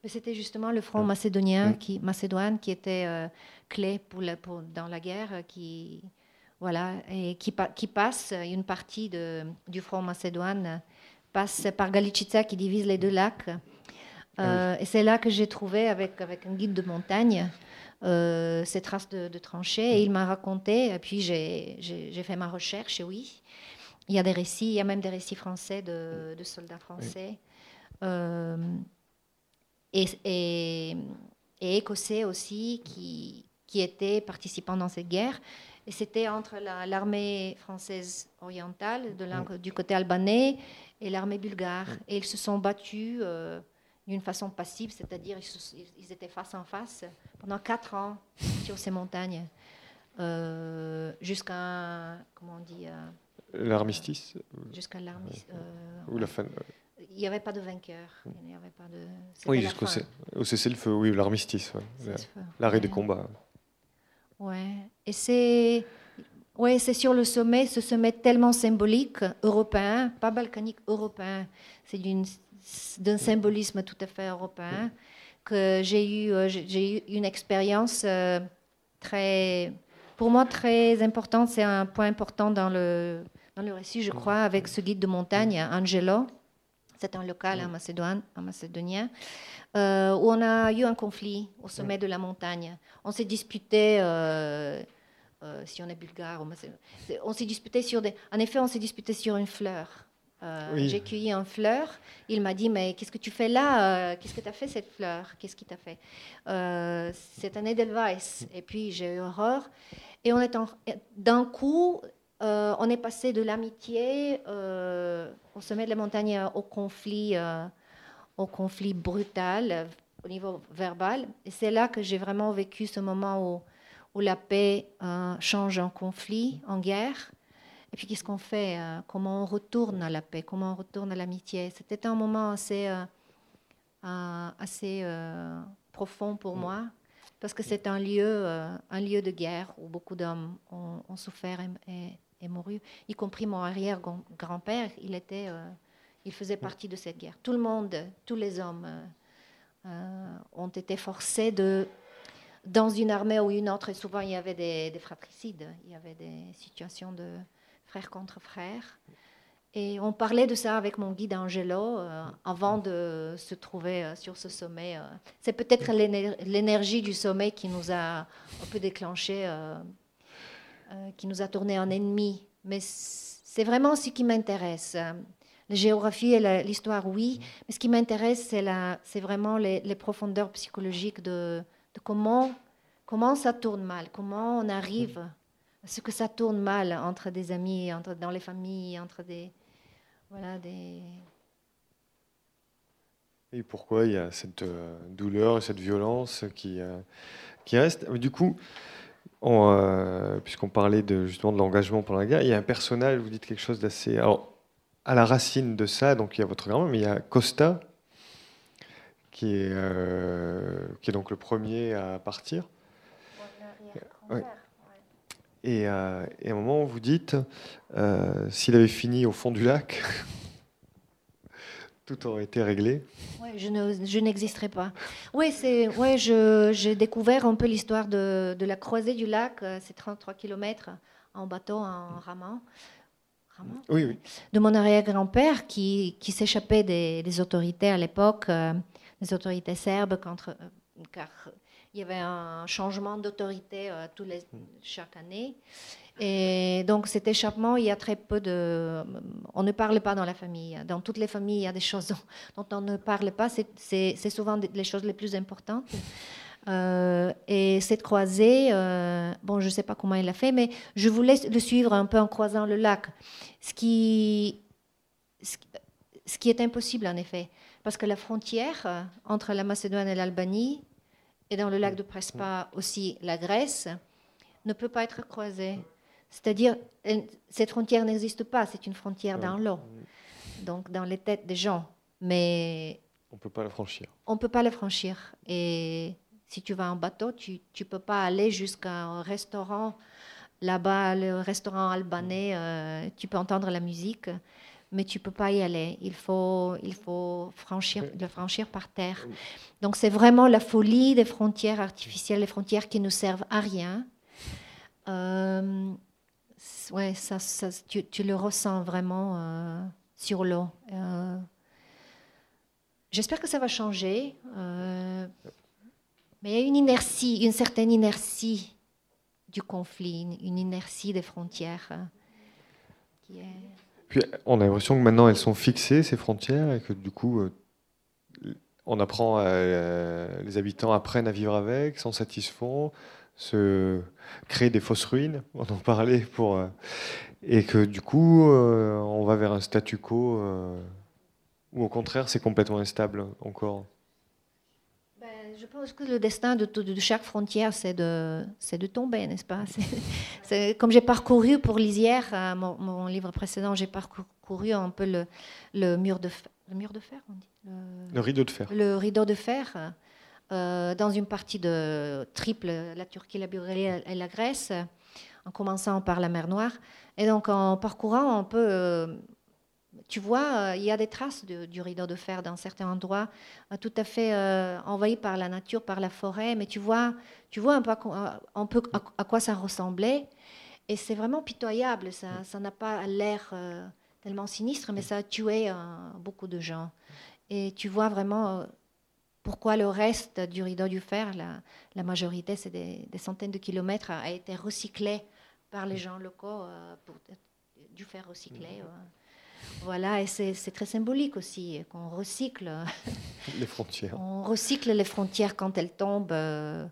[SPEAKER 3] Mais c'était justement le front
[SPEAKER 2] Mm.
[SPEAKER 3] macédonien,
[SPEAKER 2] Mm.
[SPEAKER 3] qui, Macédoine, qui était euh, clé pour la- pour- dans la guerre, qui, voilà, et qui, qui passe, une partie de, du front macédoine passe par Galicica qui divise les deux lacs. Euh, Et c'est là que j'ai trouvé, avec, avec un guide de montagne, euh, ces traces de, de tranchées. Et il m'a raconté, et puis j'ai fait ma recherche, et oui, il y a des récits, il y a même des récits français de, de soldats français. Euh, et, et- et écossais aussi qui, qui étaient participants dans cette guerre. Et c'était entre la- l'armée française orientale de du côté albanais et l'armée bulgare. Et ils se sont battus euh, d'une façon passive, c'est-à-dire ils, étaient face en face pendant quatre ans sur ces montagnes. euh, jusqu'à comment on dit euh,
[SPEAKER 2] L'armistice
[SPEAKER 3] jusqu'à l'armée euh,
[SPEAKER 2] ou la fin,
[SPEAKER 3] il n'y avait pas de vainqueur il n'y avait pas de c'était
[SPEAKER 2] Oui, jusqu'au cessez-le-feu, oui, l'armistice, ouais. L'arrêt des combats.
[SPEAKER 3] Ouais. Et c'est ouais, c'est sur le sommet, ce sommet tellement symbolique, européen, pas balkanique, européen. C'est d'un symbolisme tout à fait européen que j'ai eu, euh, j'ai- eu une expérience euh, très, pour moi très importante. C'est un point important dans le, dans le récit, je crois, avec ce guide de montagne, Angelo. C'est un local en Macédoine, en macédonien, euh, où on a eu un conflit au sommet de la montagne. On s'est disputé, euh, euh, si on est bulgare, on s'est disputé sur des. En effet, on s'est disputé sur une fleur. Euh,
[SPEAKER 2] Oui.
[SPEAKER 3] J'ai cueilli une fleur. Il m'a dit Mais qu'est-ce que tu fais là Qu'est-ce que tu as fait cette fleur? Qu'est-ce qui t'a fait? Euh, C'est un Edelweiss. Et puis j'ai eu horreur. Et on est en- d'un coup, euh, on est passé de l'amitié euh, au sommet de la montagne euh, au conflit, euh, au conflit brutal au niveau verbal. Et c'est là que j'ai vraiment vécu ce moment où, où la paix change en conflit, en guerre. Et puis qu'est-ce qu'on fait Comment on retourne à la paix Comment on retourne à l'amitié? C'était un moment assez, assez profond pour moi parce que c'est un lieu, un lieu de guerre où beaucoup d'hommes ont, ont souffert et, et- et mouru, y compris mon arrière-grand-père. Il était, euh, il faisait partie de cette guerre. Tout le monde, tous les hommes euh, euh, ont été forcés de, dans une armée ou une autre. Et souvent, il y avait des, des fratricides, il y avait des situations de frères contre frères. Et on parlait de ça avec mon guide Angelo euh, avant de se trouver euh, sur ce sommet. euh. C'est peut-être l'éner- l'énergie du sommet qui nous a un peu déclenché, qui nous a tourné en ennemi. Mais c'est vraiment ce qui m'intéresse. Euh, La géographie et l'histoire, oui. Mais ce qui m'intéresse, c'est vraiment les, les profondeurs psychologiques de, de comment, comment ça tourne mal, comment on arrive à ce que ça tourne mal entre des amis, entre, dans les familles, entre des... Voilà, des...
[SPEAKER 2] Et pourquoi il y a cette euh, douleur et cette violence qui, euh, qui reste? Du coup, euh, puisqu'on parlait de, justement de l'engagement pendant la guerre, il y a un personnage, vous dites quelque chose d'assez... Alors, à la racine de ça, donc il y a votre grand-mère, mais il y a Costa, qui est, euh, qui est donc le premier à partir. Ouais. Et, euh, et à un moment, vous dites, s'il avait fini au fond du lac, tout aurait été réglé.
[SPEAKER 3] Ouais, je ne, je n'existerai pas. Oui, c'est, ouais, j'ai découvert un peu l'histoire de, de la croisée du lac, euh, c'est 33 km en bateau, en ramant. Ramant
[SPEAKER 2] Oui, oui.
[SPEAKER 3] de mon arrière-grand-père qui, qui s'échappait des, des autorités à l'époque, euh, des autorités serbes, contre, euh, car il y avait un changement d'autorité euh, tous les, chaque année. Et donc cet échappement, il y a très peu de... On ne parle pas dans la famille. Dans toutes les familles, il y a des choses dont on ne parle pas. C'est souvent les choses les plus importantes. Euh, et cette croisée, euh, bon, je ne sais pas comment il a fait, mais je voulais le suivre un peu en croisant le lac. Ce qui, ce qui est impossible en effet, parce que la frontière entre la Macédoine et l'Albanie, et dans le lac de Prespa aussi la Grèce, ne peut pas être croisée. C'est-à-dire, cette frontière n'existe pas, c'est une frontière dans l'eau, donc dans les têtes des gens. Mais
[SPEAKER 2] on ne peut pas la franchir.
[SPEAKER 3] On ne peut pas la franchir. Et si tu vas en bateau, tu ne peux pas aller jusqu'à un restaurant. Là-bas, le restaurant albanais, euh, tu peux entendre la musique, mais tu peux pas y aller. Il faut, il faut franchir, le franchir par terre. Donc c'est vraiment la folie des frontières artificielles, les frontières qui ne servent à rien. Euh, ouais, ça, tu, le ressens vraiment euh, sur l'eau. Euh, j'espère que ça va changer. mais il y a une inertie, une certaine inertie du conflit, une, inertie des frontières
[SPEAKER 2] puis on a l'impression que maintenant elles sont fixées, ces frontières, et que du coup, euh, on apprend, euh, les habitants apprennent à vivre avec, s'en satisfont, se créer des fausses ruines, on en parlait, pour, euh, et que du coup, on va vers un statu quo où au contraire c'est complètement instable encore.
[SPEAKER 3] Je pense que le destin de, chaque frontière, c'est de, de tomber, n'est-ce pas? Comme j'ai parcouru pour Lisière, euh, mon, livre précédent, j'ai parcouru un peu le, le, mur, de fer, le mur de fer, on dit.
[SPEAKER 2] Le, rideau de fer.
[SPEAKER 3] Le rideau de fer, euh, dans une partie de triple, la Turquie, la Bulgarie et la Grèce, en commençant par la mer Noire. Et donc en parcourant un peu euh, tu vois, euh, il y a des traces du rideau de fer dans certains endroits, tout à fait euh, envahis par la nature, par la forêt, mais tu vois, tu vois un peu, un peu à, quoi ça ressemblait. Et c'est vraiment pitoyable, ça n'a pas l'air tellement sinistre, mais ça a tué beaucoup de gens. Et tu vois vraiment pourquoi le reste du rideau du fer, la, la majorité, c'est des, centaines de kilomètres, a été recyclé par les gens locaux pour du fer recyclé. Voilà, et c'est très symbolique aussi qu'on recycle.
[SPEAKER 2] Les frontières.
[SPEAKER 3] On recycle les frontières quand elles tombent. Euh,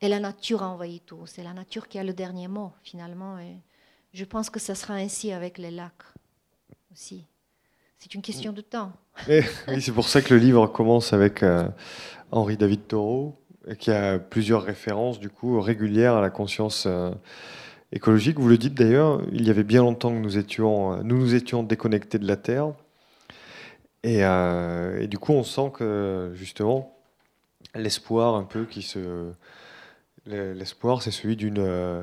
[SPEAKER 3] et la nature a envahi tout. C'est la nature qui a le dernier mot, finalement. Et je pense que ça sera ainsi avec les lacs aussi. C'est une question de temps.
[SPEAKER 2] oui, c'est pour ça que le livre commence avec euh, Henri David Thoreau, qui a plusieurs références, du coup, régulières à la conscience. Euh, écologique. Vous le dites d'ailleurs, il y avait bien longtemps que nous étions, nous, nous étions déconnectés de la Terre. Et, euh, du coup, on sent que justement, l'espoir un peu qui se. L'espoir, c'est celui d'une euh,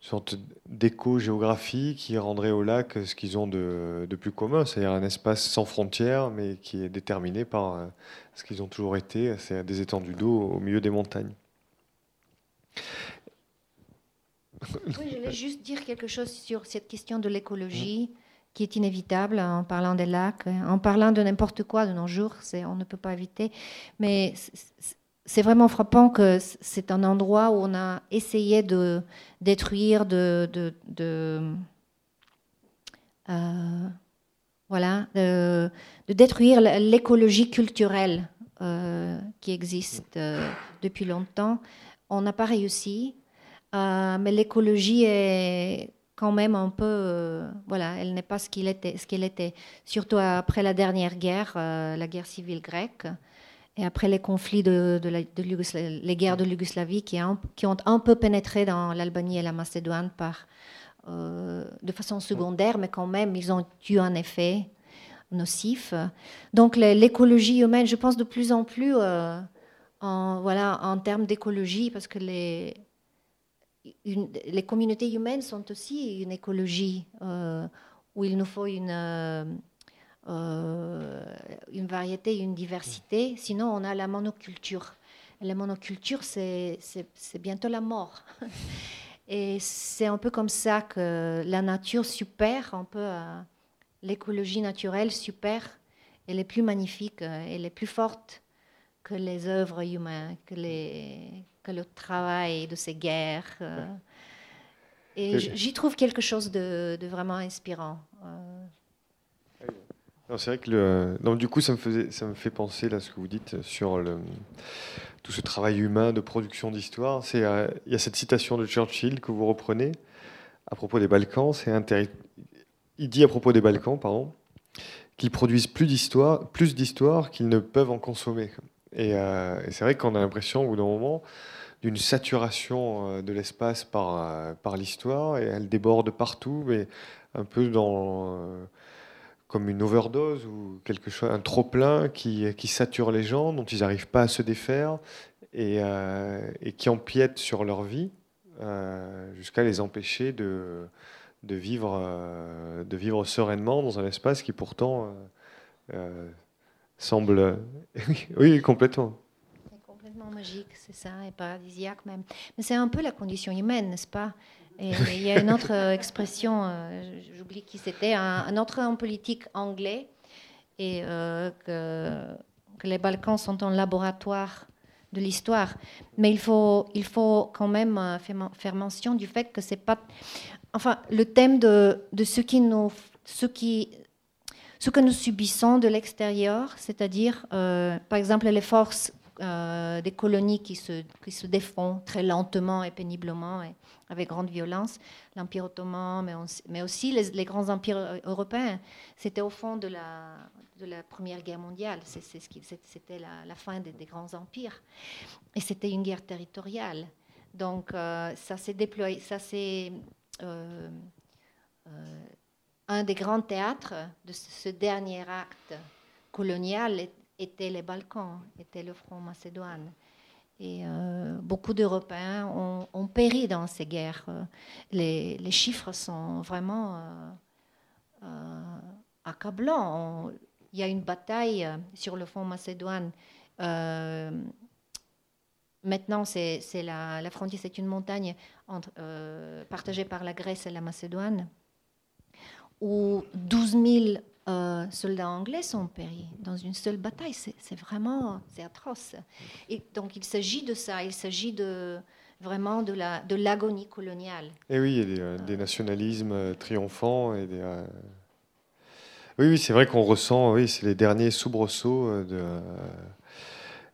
[SPEAKER 2] sorte d'éco-géographie qui rendrait au lac ce qu'ils ont de, de plus commun, c'est-à-dire un espace sans frontières, mais qui est déterminé par euh, ce qu'ils ont toujours été, c'est des étendues d'eau au milieu des montagnes.
[SPEAKER 3] Oui, je voulais juste dire quelque chose sur cette question de l'écologie qui est inévitable en parlant des lacs, en parlant de n'importe quoi de nos jours, on ne peut pas éviter. Mais c'est vraiment frappant que c'est un endroit où on a essayé de détruire, de, euh, voilà, de, détruire l'écologie culturelle euh, qui existe euh, depuis longtemps. On n'a pas réussi. Mais l'écologie est quand même un peu, voilà, elle n'est pas ce qu'elle était, surtout après la dernière guerre, la guerre civile grecque, et après les conflits de, les guerres de Yougoslavie qui, ont un peu pénétré dans l'Albanie et la Macédoine par, de façon secondaire, mais quand même, ils ont eu un effet nocif. Donc l'écologie humaine, je pense de plus en plus, en, voilà, en termes d'écologie, parce que les les communautés humaines sont aussi une écologie euh, où il nous faut une, euh, euh, une variété, une diversité. Sinon, on a la monoculture. La monoculture, c'est bientôt la mort. Et c'est un peu comme ça que la nature super, un peu l'écologie naturelle super, elle est plus magnifique, elle est plus forte que les œuvres humaines, que les, que le travail de ces guerres. Euh, et j'y trouve quelque chose de, vraiment inspirant.
[SPEAKER 2] C'est vrai que le... Du coup, ça me, faisait, ça me fait penser là ce que vous dites sur tout ce travail humain de production d'histoire. C'est il y a cette citation de Churchill que vous reprenez à propos des Balkans. Il dit à propos des Balkans, pardon, qu'ils produisent plus d'histoire, plus d'histoire qu'ils ne peuvent en consommer. Euh, et, c'est vrai qu'on a l'impression, au bout d'un moment, d'une saturation euh, de l'espace par, euh, par l'histoire, et elle déborde partout, mais un peu dans, comme une overdose ou quelque chose, un trop plein qui, qui sature les gens, dont ils n'arrivent pas à se défaire et, et, qui empiète sur leur vie jusqu'à les empêcher de, de, vivre, de vivre sereinement dans un espace qui pourtant semble. oui, complètement.
[SPEAKER 3] Complètement magique, c'est ça, et paradisiaque même. Mais c'est un peu la condition humaine, n'est-ce pas? Il y a une autre euh, expression, euh, j'oublie qui c'était, un, autre homme politique anglais, et euh, que, les Balkans sont un laboratoire de l'histoire. Mais il faut, il faut quand même faire mention du fait que c'est pas. Enfin, le thème de, ce qui nous. Ce qui, ce que nous subissons de l'extérieur, c'est-à-dire, par exemple, les forces euh, des colonies qui se, qui se défont très lentement et péniblement et avec grande violence, l'Empire ottoman, mais, aussi les, grands empires européens. C'était au fond de la, de la Première Guerre mondiale, c'était la, la, fin des, grands empires. Et c'était une guerre territoriale. Donc euh, ça s'est déployé, ça s'est un des grands théâtres de ce dernier acte colonial était les Balkans, était le front macédoine. Et euh, beaucoup d'Européens ont, péri dans ces guerres. Les, chiffres sont vraiment euh, euh, accablants. il y a une bataille sur le front macédoine. maintenant, c'est la, frontière, c'est une montagne partagée par la Grèce et la Macédoine où 12 000 euh, soldats anglais sont péris dans une seule bataille. C'est vraiment c'est atroce. Et donc il s'agit de ça, il s'agit de vraiment de la de l'agonie coloniale.
[SPEAKER 2] Et oui, il y a des, euh, des nationalismes euh, triomphants et des oui, oui c'est vrai qu'on ressent, oui, c'est les derniers soubresauts de,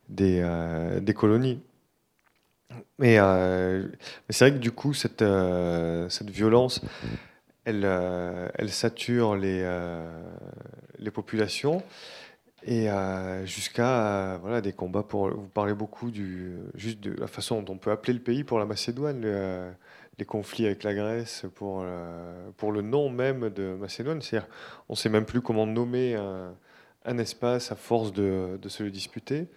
[SPEAKER 2] des, des colonies. Mais, mais c'est vrai que du coup, cette, cette violence, elle, euh, elle sature les, euh, populations et euh, jusqu'à voilà, des combats pour. Vous parlez beaucoup du, juste de la façon dont on peut appeler le pays pour la Macédoine, les conflits avec la Grèce, pour, pour le nom même de Macédoine. On ne sait même plus comment nommer un, espace à force de, de se le disputer.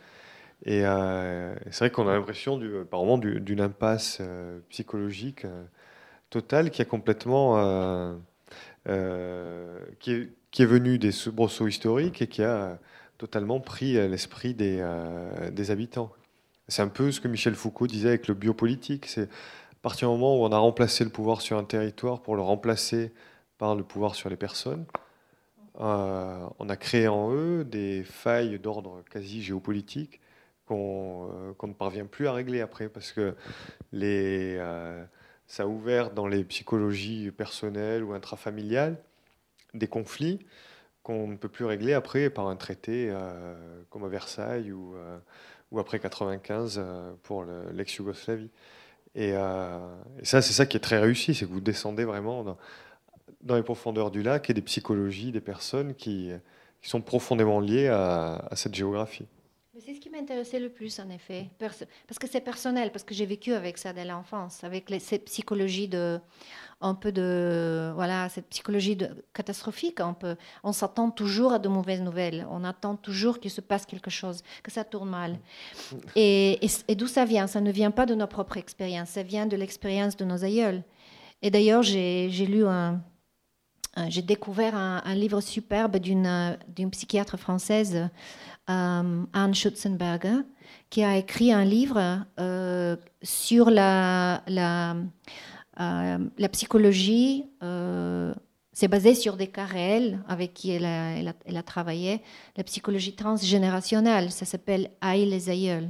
[SPEAKER 2] Et c'est vrai qu'on a l'impression, du, d'une impasse psychologique Total qui a complètement. Euh, euh, qui, est, qui, est, venu des soubresauts historiques et qui a totalement pris l'esprit des, euh, des habitants. C'est un peu ce que Michel Foucault disait avec le biopolitique. C'est à partir du moment où on a remplacé le pouvoir sur un territoire pour le remplacer par le pouvoir sur les personnes, on a créé en eux des failles d'ordre quasi géopolitique qu'on ne parvient plus à régler après parce que les, ça a ouvert dans les psychologies personnelles ou intrafamiliales des conflits qu'on ne peut plus régler après par un traité euh, comme à Versailles ou, euh, ou après 95 euh, pour l'ex-Yougoslavie. Et, ça, c'est ça qui est très réussi, c'est que vous descendez vraiment dans, les profondeurs du lac et des psychologies des personnes qui, sont profondément liées à cette géographie.
[SPEAKER 3] C'est ce qui m'intéressait le plus, en effet, parce que c'est personnel, parce que j'ai vécu avec ça dès l'enfance, avec cette psychologie de, un peu de, voilà, cette psychologie de, catastrophique. On peut, on s'attend toujours à de mauvaises nouvelles, on attend toujours qu'il se passe quelque chose, que ça tourne mal. Et, et, d'où ça vient? Ça ne vient pas de nos propres expériences, ça vient de l'expérience de nos aïeuls. Et d'ailleurs, j'ai lu un, j'ai découvert un, un, livre superbe d'une psychiatre française euh, Anne Schutzenberger, qui a écrit un livre euh, sur la, la, euh, la psychologie. c'est basé sur des cas réels avec qui elle a, elle a, travaillé, la psychologie transgénérationnelle. Ça s'appelle Aïe les aïeuls.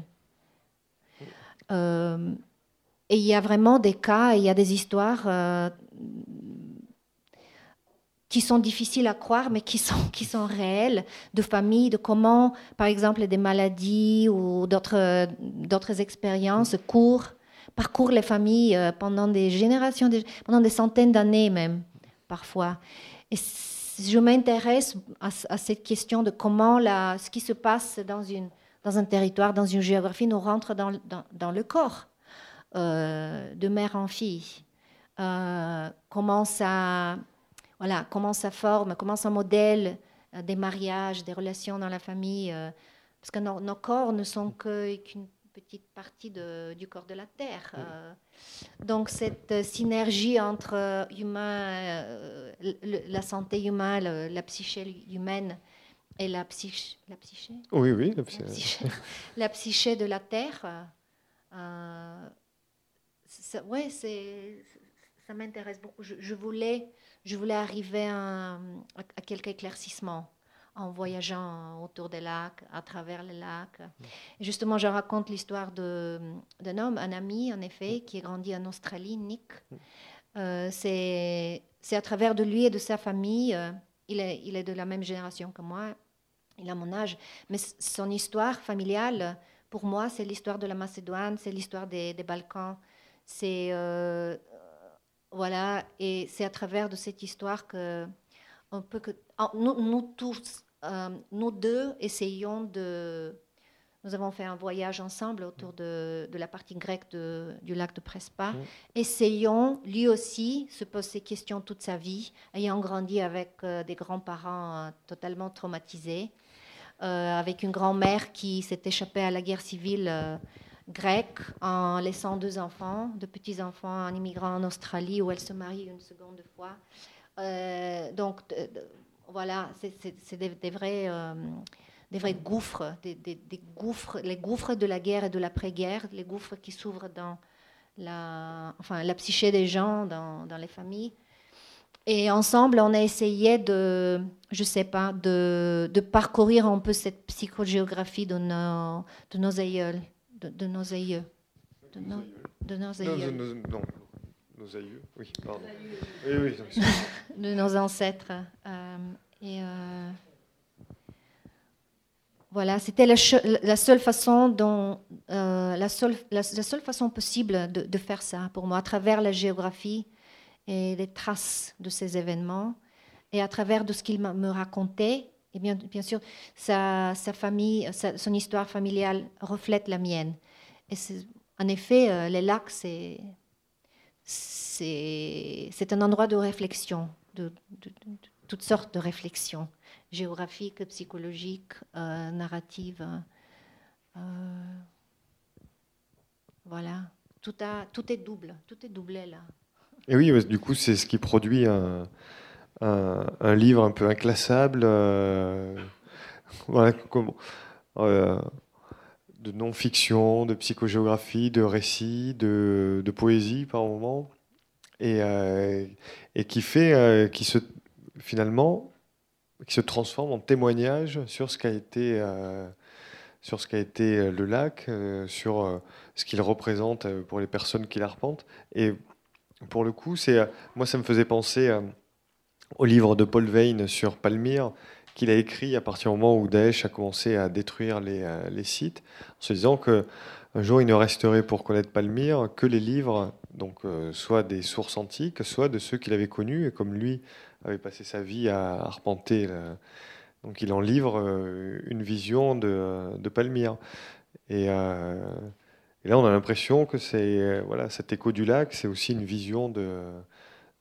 [SPEAKER 3] et il y a vraiment des cas, il y a des histoires qui sont difficiles à croire, mais qui sont, qui sont réelles, de familles, de comment, par exemple, des maladies ou d'autres expériences courent, parcourent les familles euh, pendant des générations, pendant des centaines d'années même, parfois. Et je m'intéresse à, cette question de comment la, ce qui se passe dans, une, dans un territoire, dans une géographie, nous rentre dans, dans, le corps, euh, de mère en fille. Euh, comment ça voilà, comment ça forme, comment ça modèle euh, des mariages, des relations dans la famille. Euh, parce que nos, corps ne sont qu'une petite partie du corps de la Terre. Euh. donc cette synergie entre humain, la santé humaine, la psyché humaine et la, psyché, la psyché?
[SPEAKER 2] Oui, oui,
[SPEAKER 3] la psyché. La psyché, de la Terre, ouais, ça m'intéresse beaucoup. je voulais je voulais arriver à, quelques éclaircissements en voyageant autour des lacs, à travers les lacs. justement, je raconte l'histoire d'un homme, un ami, en effet, qui est grandi en Australie, Nick. Euh, c'est à travers de lui et de sa famille. Euh, il, est, il est de la même génération que moi. Il a mon âge. Mais son histoire familiale, pour moi, c'est l'histoire de la Macédoine, c'est l'histoire des, Balkans. C'est euh, voilà, et c'est à travers de cette histoire que on peut que nous, tous, euh, nous deux, essayons de. Nous avons fait un voyage ensemble autour de, de la partie grecque du lac de Prespa. Essayons, lui aussi, se pose ces questions toute sa vie, ayant grandi avec euh, des grands-parents euh, totalement traumatisés, avec une grand-mère qui s'est échappée à la guerre civile grecque en laissant deux enfants, deux petits-enfants, en immigrant en Australie où elle se marie une seconde fois. Euh, donc, voilà, c'est des, vrais, euh, des vrais gouffres, des, gouffres, les gouffres de la guerre et de l'après-guerre, les gouffres qui s'ouvrent dans la, enfin, la psyché des gens, dans, les familles. Et ensemble, on a essayé de, je sais pas, de, parcourir un peu cette psychogéographie de nos aïeuls de, nos aïeux. De nos, de nos aïeux.
[SPEAKER 2] Non, nos aïeux, oui, pardon.
[SPEAKER 3] Oui, oui, de nos ancêtres. Euh, et euh, voilà, c'était la, la, seule façon dont, euh, la, seule, la, seule façon possible de, de, faire ça pour moi, à travers la géographie et les traces de ces événements, et à travers de ce qu'il me racontait, et bien, bien sûr, sa, famille, son histoire familiale reflète la mienne. Et en effet, euh, les lacs, c'est, c'est, un endroit de réflexion, de, toutes sortes de réflexions, géographiques, psychologiques, euh, narratives. Euh, voilà, tout, a, tout est double, tout est doublé là.
[SPEAKER 2] Et oui, du coup, c'est ce qui produit un un, livre un peu inclassable, euh, euh, de non-fiction, de psychogéographie, de récit, de, poésie par moment, et, euh, et qui fait, qui se finalement, qui se transforme en témoignage sur ce qu'a été sur ce qu'a été le lac, sur ce qu'il représente pour les personnes qui l'arpentent. Et pour le coup, c'est moi, ça me faisait penser au livre de Paul Veyne sur Palmyre, qu'il a écrit à partir du moment où Daesh a commencé à détruire les, euh, les sites, en se disant que un jour il ne resterait pour connaître Palmyre que les livres, donc euh, soit des sources antiques, soit de ceux qu'il avait connus, et comme lui avait passé sa vie à arpenter, donc il en livre euh, une vision de, de Palmyre. Et, là on a l'impression que c'est voilà cet écho du lac, c'est aussi une vision de,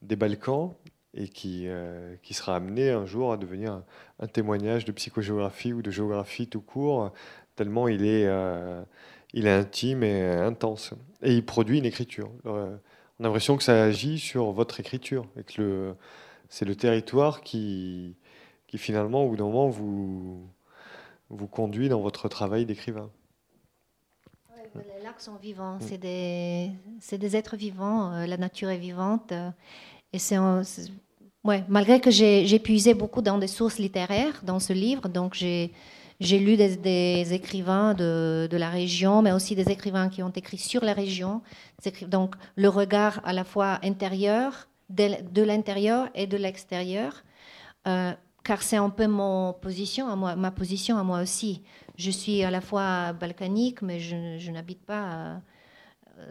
[SPEAKER 2] des Balkans et qui, euh, qui sera amené un jour à devenir un, témoignage de psychogéographie ou de géographie tout court, tellement il est, euh, il est intime et intense. Et il produit une écriture. Euh, on a l'impression que ça agit sur votre écriture, et que c'est le territoire qui, qui finalement, au bout d'un moment, vous, vous conduit dans votre travail d'écrivain.
[SPEAKER 3] les lacs sont vivants, mm. c'est des, des, êtres vivants, la nature est vivante. Et c'est malgré que j'ai puisé beaucoup dans des sources littéraires dans ce livre, donc j'ai lu des, écrivains de, la région, mais aussi des écrivains qui ont écrit sur la région. Donc le regard à la fois intérieur, de, l'intérieur et de l'extérieur, euh, car c'est un peu mon position ma position à moi aussi. Je suis à la fois balkanique, mais je, n'habite pas euh,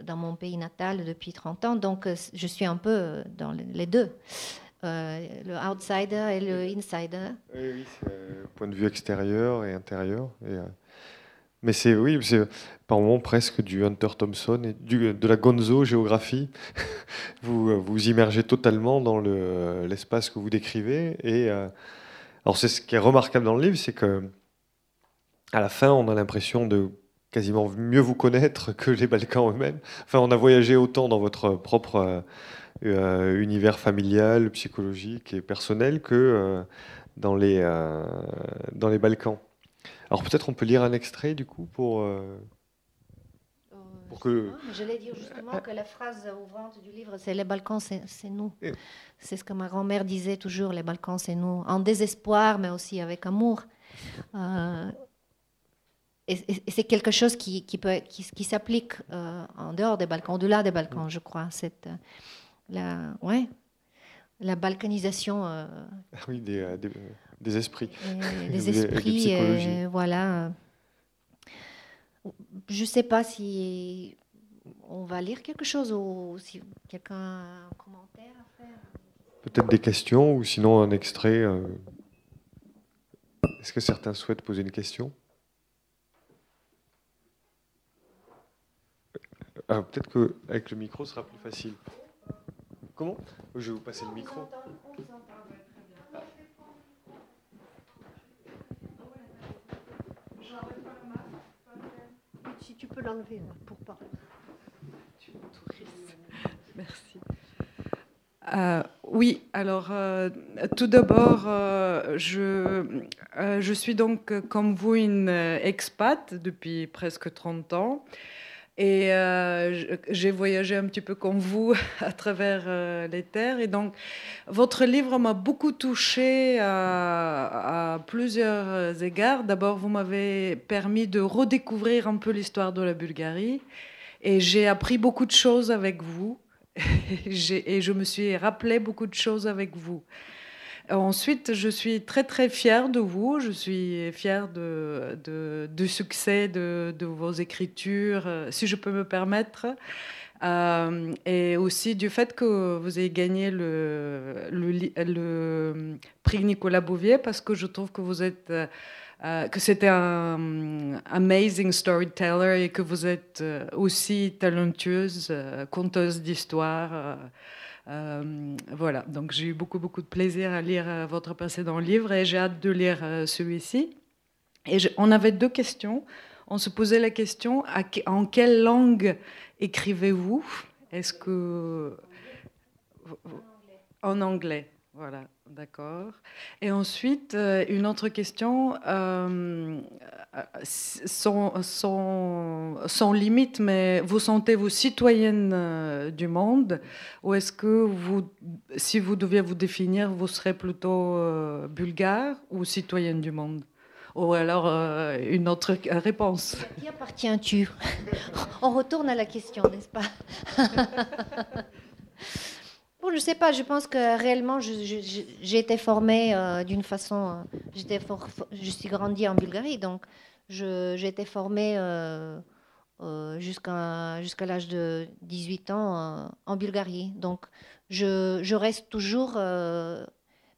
[SPEAKER 3] dans mon pays natal depuis 30 ans, donc euh, je suis un peu dans les deux. le outsider et le insider.
[SPEAKER 2] Oui, oui c'est point de vue extérieur et intérieur. Et, mais c'est oui, c'est par moments presque du Hunter Thompson et du, de la Gonzo géographie. vous vous immergez totalement dans l'espace que vous décrivez. Et euh, alors c'est ce qui est remarquable dans le livre, c'est que à la fin, on a l'impression de quasiment mieux vous connaître que les Balkans eux-mêmes. Enfin, on a voyagé autant dans votre propre euh, univers familial, psychologique et personnel que euh, dans les dans les Balkans. Alors peut-être on peut lire un extrait du coup pour. Euh,
[SPEAKER 3] pour que... J'allais dire justement que la phrase ouvrante du livre, c'est les Balkans, c'est nous. C'est ce que ma grand-mère disait toujours, les Balkans, c'est nous. En désespoir, mais aussi avec amour. Euh, et, c'est quelque chose qui, qui, peut, qui, qui s'applique euh, en dehors des Balkans, au-delà des Balkans, je crois. Cette, la, ouais, la balkanisation.
[SPEAKER 2] Ah oui, des, des esprits.
[SPEAKER 3] des esprits, euh, voilà. Je ne sais pas si on va lire quelque chose ou si quelqu'un a un commentaire à faire.
[SPEAKER 2] Peut-être des questions ou sinon un extrait. Euh. Est-ce que certains souhaitent poser une question? Euh, Peut-être qu'avec le micro, ce sera plus facile. Comment? Je vais vous passer le micro.
[SPEAKER 3] tu peux l'enlever pour parler.
[SPEAKER 4] Merci. Euh, oui, alors euh, tout d'abord, euh, je, je suis donc comme vous une expat depuis presque 30 ans. Et euh, j'ai voyagé un petit peu comme vous à travers euh, les terres. Et donc, votre livre m'a beaucoup touché à, à, plusieurs égards. D'abord, vous m'avez permis de redécouvrir un peu l'histoire de la Bulgarie. Et j'ai appris beaucoup de choses avec vous. et je me suis rappelé beaucoup de choses avec vous. Ensuite, je suis très très fière de vous. Je suis fière du succès de, vos écritures, euh, si je peux me permettre. Euh, et aussi du fait que vous ayez gagné le, le, prix Nicolas Bouvier parce que je trouve que vous êtes euh, que c'était un amazing storyteller et que vous êtes aussi talentueuse conteuse d'histoire. Euh, voilà, donc j'ai eu beaucoup, beaucoup de plaisir à lire euh, votre précédent livre et j'ai hâte de lire euh, celui-ci. Et on avait deux questions. On se posait la question en quelle langue écrivez-vous? Est-ce que. En anglais, voilà. D'accord. Et ensuite, une autre question, euh, sans, sans, limite, mais vous sentez-vous citoyenne euh, du monde? Ou est-ce que vous, si vous deviez vous définir, vous serez plutôt euh, bulgare ou citoyenne du monde? Ou alors une autre réponse.
[SPEAKER 3] À qui appartiens-tu? On retourne à la question, n'est-ce pas? ne sais pas. Je pense que réellement, j'ai été formée euh, d'une façon. Euh, je suis grandie en Bulgarie, donc j'ai été formée euh, jusqu'à jusqu'à l'âge de 18 ans en Bulgarie. Donc, je, je reste toujours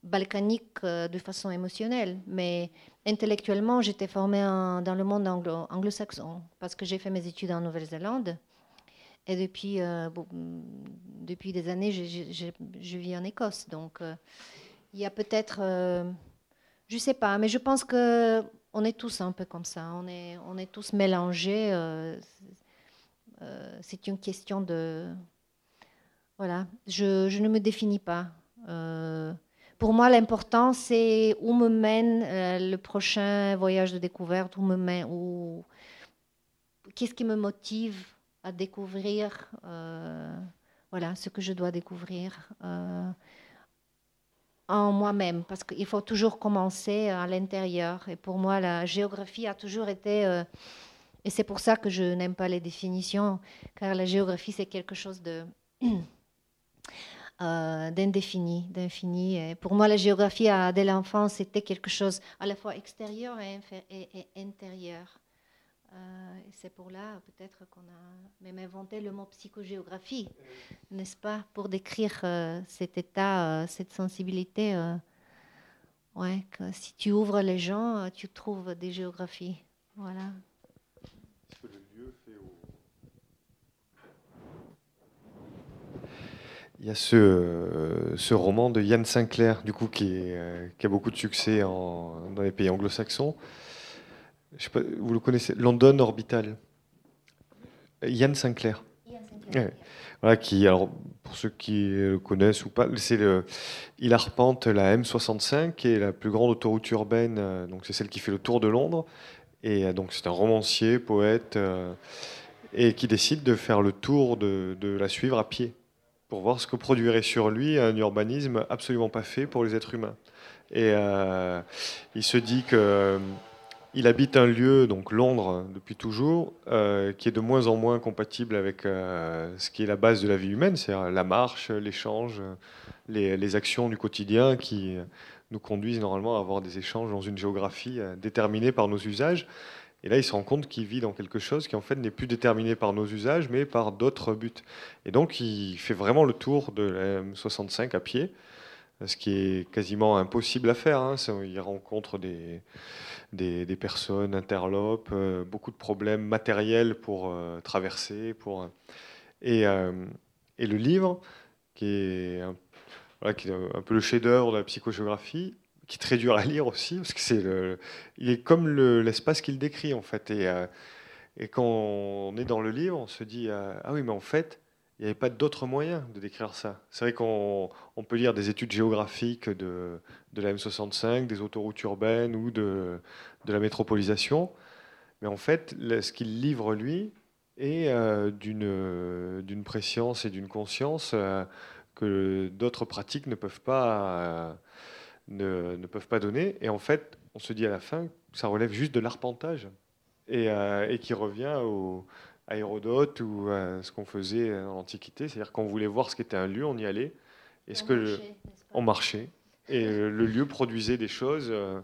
[SPEAKER 3] balkanique de façon émotionnelle, mais intellectuellement, j'étais formée dans le monde anglo-saxon parce que j'ai fait mes études en Nouvelle-Zélande. Et depuis, euh, depuis des années, je, vis en Écosse. Donc, euh, il y a peut-être, euh, je ne sais pas, mais je pense que on est tous un peu comme ça. On est, on est tous mélangés. c'est une question de, voilà. Je, ne me définis pas. pour moi, l'important, c'est où me mène le prochain voyage de découverte, où me mène, où, qu'est-ce qui me motive à découvrir euh, voilà, ce que je dois découvrir. Euh, en moi-même, parce qu'il faut toujours commencer à l'intérieur. Et pour moi, la géographie a toujours été... Euh, et c'est pour ça que je n'aime pas les définitions, car la géographie, c'est quelque chose de... D'indéfini, d'infini. Pour moi, la géographie, dès l'enfance, c'était quelque chose à la fois extérieur et intérieur. Euh, et c'est pour là peut-être qu'on a même inventé le mot psychogéographie, n'est-ce pas, pour décrire euh, cet état, euh, cette sensibilité. ouais, que si tu ouvres les gens, tu trouves des géographies. Voilà.
[SPEAKER 2] Il y a ce, ce, roman de Yann Sinclair, du coup, qui, est, qui a beaucoup de succès en, dans les pays anglo-saxons, je sais pas, vous le connaissez, London Orbital. Yann Sinclair. Voilà, qui, alors, pour ceux qui le connaissent ou pas, c'est le, il arpente la M65, qui est la plus grande autoroute urbaine, euh, donc c'est celle qui fait le tour de Londres. Et euh, donc c'est un romancier, poète, euh, et qui décide de faire le tour de, de, la suivre à pied, pour voir ce que produirait sur lui un urbanisme absolument pas fait pour les êtres humains. Et il se dit que il habite un lieu, donc Londres, depuis toujours, euh, qui est de moins en moins compatible avec euh, ce qui est la base de la vie humaine, c'est-à-dire la marche, l'échange, les, actions du quotidien qui nous conduisent normalement à avoir des échanges dans une géographie euh, déterminée par nos usages. Et là, il se rend compte qu'il vit dans quelque chose qui en fait n'est plus déterminé par nos usages, mais par d'autres buts. Et donc, il fait vraiment le tour de la M65 à pied, ce qui est quasiment impossible à faire. Hein. Il rencontre des des, personnes interlopes, euh, beaucoup de problèmes matériels pour euh, traverser. Pour, et, euh, et, le livre, qui est un, qui est un peu le chef-d'œuvre de la psychogéographie, qui est très dur à lire aussi, parce que c'est il est comme l'espace qu'il décrit en fait. Et, et quand on est dans le livre, on se dit ah oui, mais en fait, il n'y avait pas d'autre moyen de décrire ça. C'est vrai qu'on peut lire des études géographiques de, de, la M65, des autoroutes urbaines ou de, de la métropolisation, mais en fait, ce qu'il livre, lui, est euh, d'une préscience et d'une conscience euh, que d'autres pratiques ne peuvent, pas, euh, ne, ne, peuvent pas donner. Et en fait, on se dit à la fin que ça relève juste de l'arpentage et, et qui revient au à Hérodote ou à ce qu'on faisait en l'Antiquité. C'est-à-dire qu'on voulait voir ce qu'était un lieu, on y allait.
[SPEAKER 3] Et ce on, que marchait,
[SPEAKER 2] on marchait. Et le lieu produisait des choses euh,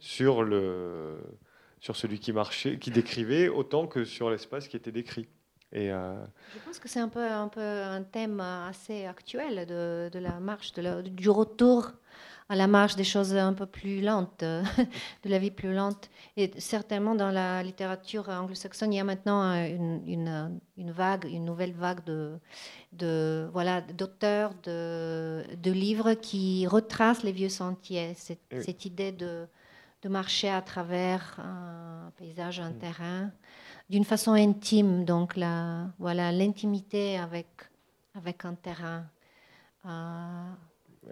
[SPEAKER 2] sur, le, sur celui qui marchait, qui décrivait, autant que sur l'espace qui était décrit.
[SPEAKER 3] Et euh, Je pense que c'est un peu, un peu un thème assez actuel de, de la marche, de du retour à la marche des choses un peu plus lentes, de la vie plus lente. Et certainement dans la littérature anglo-saxonne, il y a maintenant une, une, une, vague, une nouvelle vague de, de voilà d'auteurs de, de, livres qui retracent les vieux sentiers. Cette, cette idée de, de, marcher à travers un paysage, un mm. terrain, d'une façon intime. Donc la, voilà l'intimité avec avec un terrain.
[SPEAKER 2] Euh,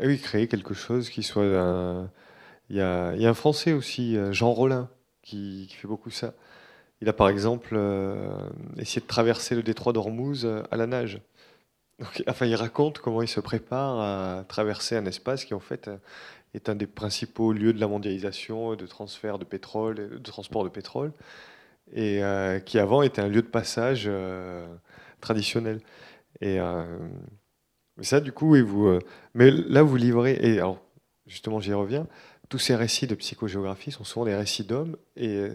[SPEAKER 2] eh oui, créer quelque chose qui soit. Il y, a, un Français aussi, euh, Jean Rollin, qui, fait beaucoup ça. Il a par exemple euh, essayé de traverser le détroit d'Ormuz euh, à la nage. enfin, il raconte comment il se prépare à traverser un espace qui en fait est un des principaux lieux de la mondialisation, de transfert de pétrole, de transport de pétrole, et qui avant était un lieu de passage traditionnel. Et mais ça, du coup, et vous, euh, mais là, vous livrez, et alors, justement, j'y reviens, tous ces récits de psychogéographie sont souvent des récits d'hommes, et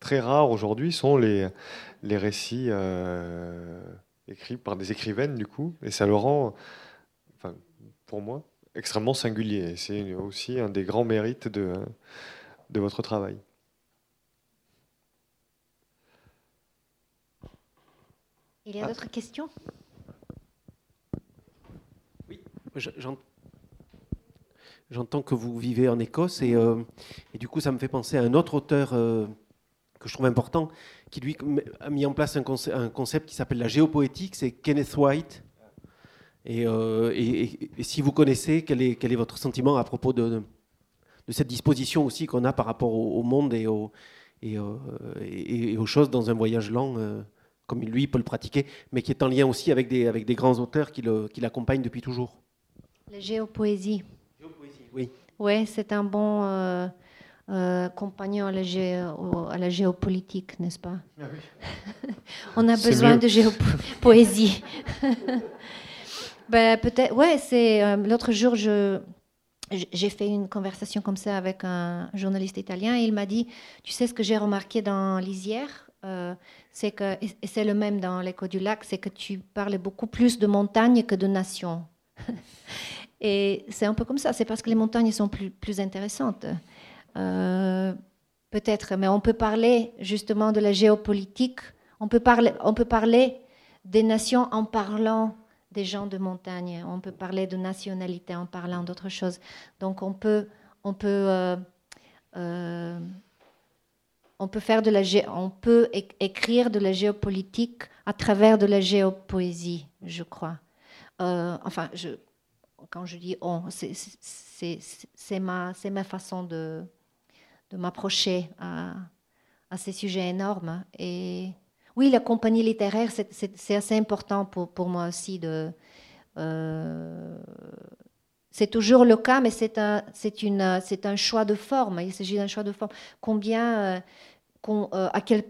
[SPEAKER 2] très rares aujourd'hui sont les, les récits euh, écrits par des écrivaines, du coup, et ça le rend, enfin, pour moi, extrêmement singulier. C'est aussi un des grands mérites de, de votre travail.
[SPEAKER 3] Il y a d'autres questions?
[SPEAKER 5] J'entends que vous vivez en Écosse et, euh, et, du coup ça me fait penser à un autre auteur euh, que je trouve important qui lui a mis en place un, un concept qui s'appelle la géopoétique, c'est Kenneth White. Euh, et, et, si vous connaissez, quel est, votre sentiment à propos de, cette disposition aussi qu'on a par rapport au, monde et, aux choses dans un voyage lent comme lui peut le pratiquer, mais qui est en lien aussi avec des, avec des grands auteurs qui l'accompagnent depuis toujours
[SPEAKER 3] la géopoésie.
[SPEAKER 5] Géopoésie, Oui.
[SPEAKER 3] Oui, c'est un bon euh, euh, compagnon à la, à la, géopolitique, n'est-ce pas? Ah oui. On a besoin de géopoésie. ben, peut-être, ouais, c'est euh, l'autre jour, je, j'ai fait une conversation comme ça avec un journaliste italien et il m'a dit, tu sais ce que j'ai remarqué dans Lisière, c'est que, et c'est le même dans l'écho du lac, c'est que tu parles beaucoup plus de montagne que de nation. Et c'est un peu comme ça, c'est parce que les montagnes sont plus, plus intéressantes. Euh, peut-être, mais on peut parler justement de la géopolitique, on peut parler, on peut parler des nations en parlant des gens de montagne, on peut parler de nationalité en parlant d'autres choses. Donc on peut, on peut, euh, euh, on peut faire de la, on peut écrire de la géopolitique à travers de la géopoésie, je crois. Enfin, je, quand je dis on, c'est ma, façon de, m'approcher à, ces sujets énormes. Et oui, la compagnie littéraire, c'est assez important pour, moi aussi. Euh, c'est toujours le cas, mais c'est un, choix de forme. Il s'agit d'un choix de forme. Euh, euh, à quel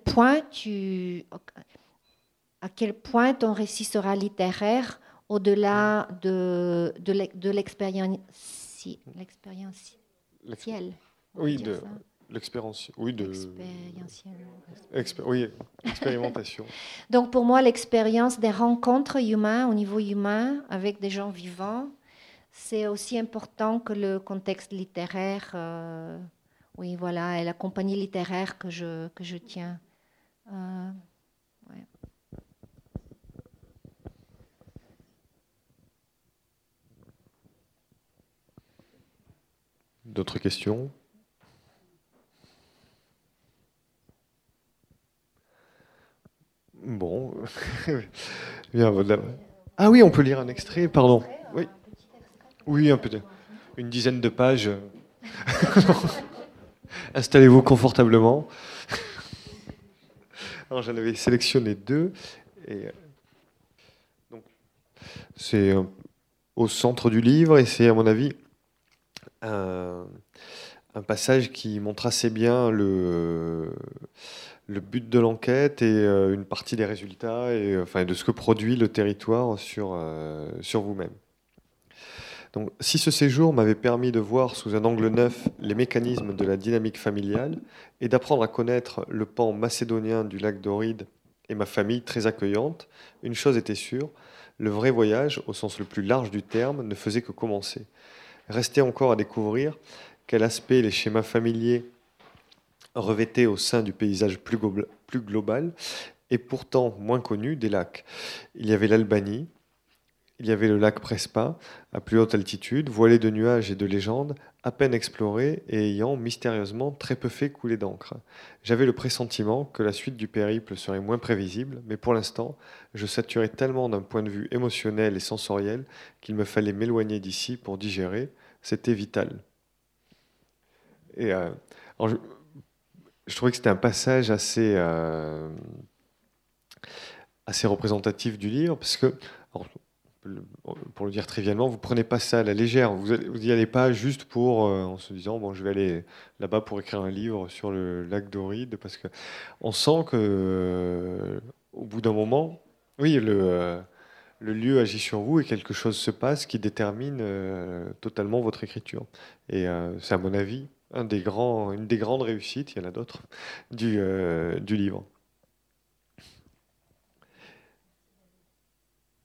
[SPEAKER 3] point ton récit sera littéraire au-delà de, de l'expérience
[SPEAKER 2] Oui, de l'expérience. Oui, de. oui, expérimentation.
[SPEAKER 3] Donc pour moi, l'expérience des rencontres humaines au niveau humain avec des gens vivants, c'est aussi important que le contexte littéraire. Euh, oui, voilà, et la compagnie littéraire que je, que je tiens. Euh,
[SPEAKER 2] D'autres questions? Bon. Ah oui, on peut lire un extrait, pardon. Oui, un peu. Une dizaine de pages. Installez-vous confortablement. Alors j'en avais sélectionné deux. Et c'est euh, au centre du livre et c'est à mon avis un, passage qui montre assez bien le, le but de l'enquête et euh, une partie des résultats et enfin, de ce que produit le territoire sur, euh, sur vous-même. Donc, si ce séjour m'avait permis de voir sous un angle neuf les mécanismes de la dynamique familiale et d'apprendre à connaître le pan macédonien du lac d'Oride et ma famille très accueillante, une chose était sûre, le vrai voyage, au sens le plus large du terme, ne faisait que commencer. Restait encore à découvrir quel aspect les schémas familiers revêtaient au sein du paysage plus, global et pourtant moins connu des lacs. Il y avait l'Albanie, il y avait le lac Prespa, à plus haute altitude, voilé de nuages et de légendes, à peine exploré et ayant mystérieusement très peu fait couler d'encre. J'avais le pressentiment que la suite du périple serait moins prévisible, mais pour l'instant, je saturais tellement d'un point de vue émotionnel et sensoriel qu'il me fallait m'éloigner d'ici pour digérer. C'était vital. Et euh, je, trouvais que c'était un passage assez, euh, assez représentatif du livre, parce que pour le dire trivialement, vous prenez pas ça à la légère. Vous n'y allez pas juste pour, euh, en se disant, bon, je vais aller là-bas pour écrire un livre sur le lac d'Oride, parce que on sent que, euh, au bout d'un moment, oui, le, euh, le lieu agit sur vous et quelque chose se passe qui détermine totalement votre écriture. Et c'est à mon avis une des grandes réussites, il y en a d'autres, du livre.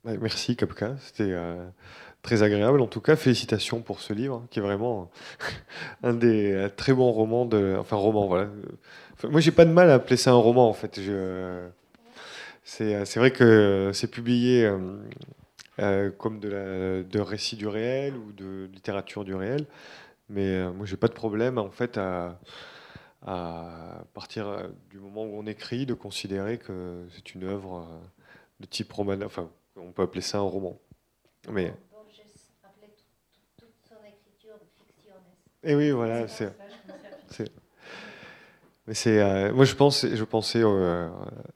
[SPEAKER 2] Merci Kapka, c'était euh, très agréable. En tout cas, félicitations pour ce livre, qui est vraiment un des euh, très bons romans. Enfin, roman, voilà. moi, j'ai pas de mal à appeler ça un roman, en fait. C'est vrai que c'est publié euh, comme de, la, de récit du réel ou de littérature du réel, mais moi, j'ai pas de problème, en fait, à, à partir du moment où on écrit, de considérer que c'est une œuvre de type roman. Enfin, on peut appeler ça un roman. Mais. Et eh oui, voilà, c'est. Mais c'est, euh, moi, je, pense, je pensais euh,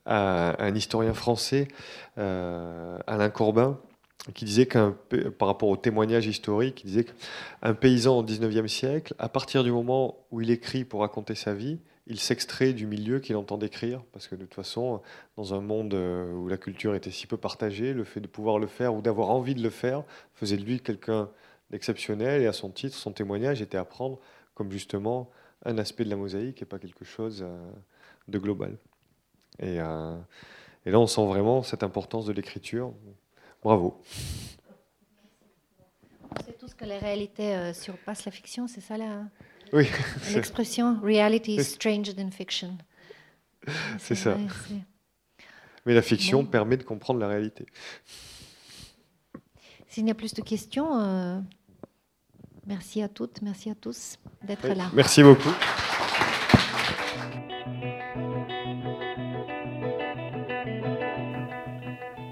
[SPEAKER 2] à un historien français, euh, Alain Corbin, qui disait qu'un par rapport au témoignage historique, il disait qu'un paysan au 19e siècle, à partir du moment où il écrit pour raconter sa vie, il s'extrait du milieu qu'il entend décrire, parce que de toute façon, dans un monde euh, où la culture était si peu partagée, le fait de pouvoir le faire ou d'avoir envie de le faire faisait de lui quelqu'un d'exceptionnel, et à son titre, son témoignage était à prendre comme justement un aspect de la mosaïque et pas quelque chose euh, de global. Et, euh, et là, on sent vraiment cette importance de l'écriture. Bravo.
[SPEAKER 3] On sait tous que la réalité surpasse la fiction, c'est ça là?
[SPEAKER 2] Oui.
[SPEAKER 3] L'expression reality is stranger than fiction.
[SPEAKER 2] C'est ça. Mais la fiction permet de comprendre la réalité.
[SPEAKER 3] S'il n'y a plus de questions, euh, merci à toutes, merci à tous d'être là.
[SPEAKER 2] Merci beaucoup.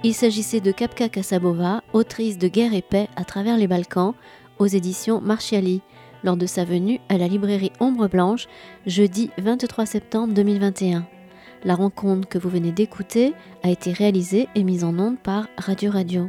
[SPEAKER 1] Il s'agissait de Kapka Kasabova, autrice de Guerre et paix à travers les Balkans, aux éditions Marchiali lors de sa venue à la librairie Ombre Blanche jeudi 23 septembre 2021. La rencontre que vous venez d'écouter a été réalisée et mise en onde par Radio Radio.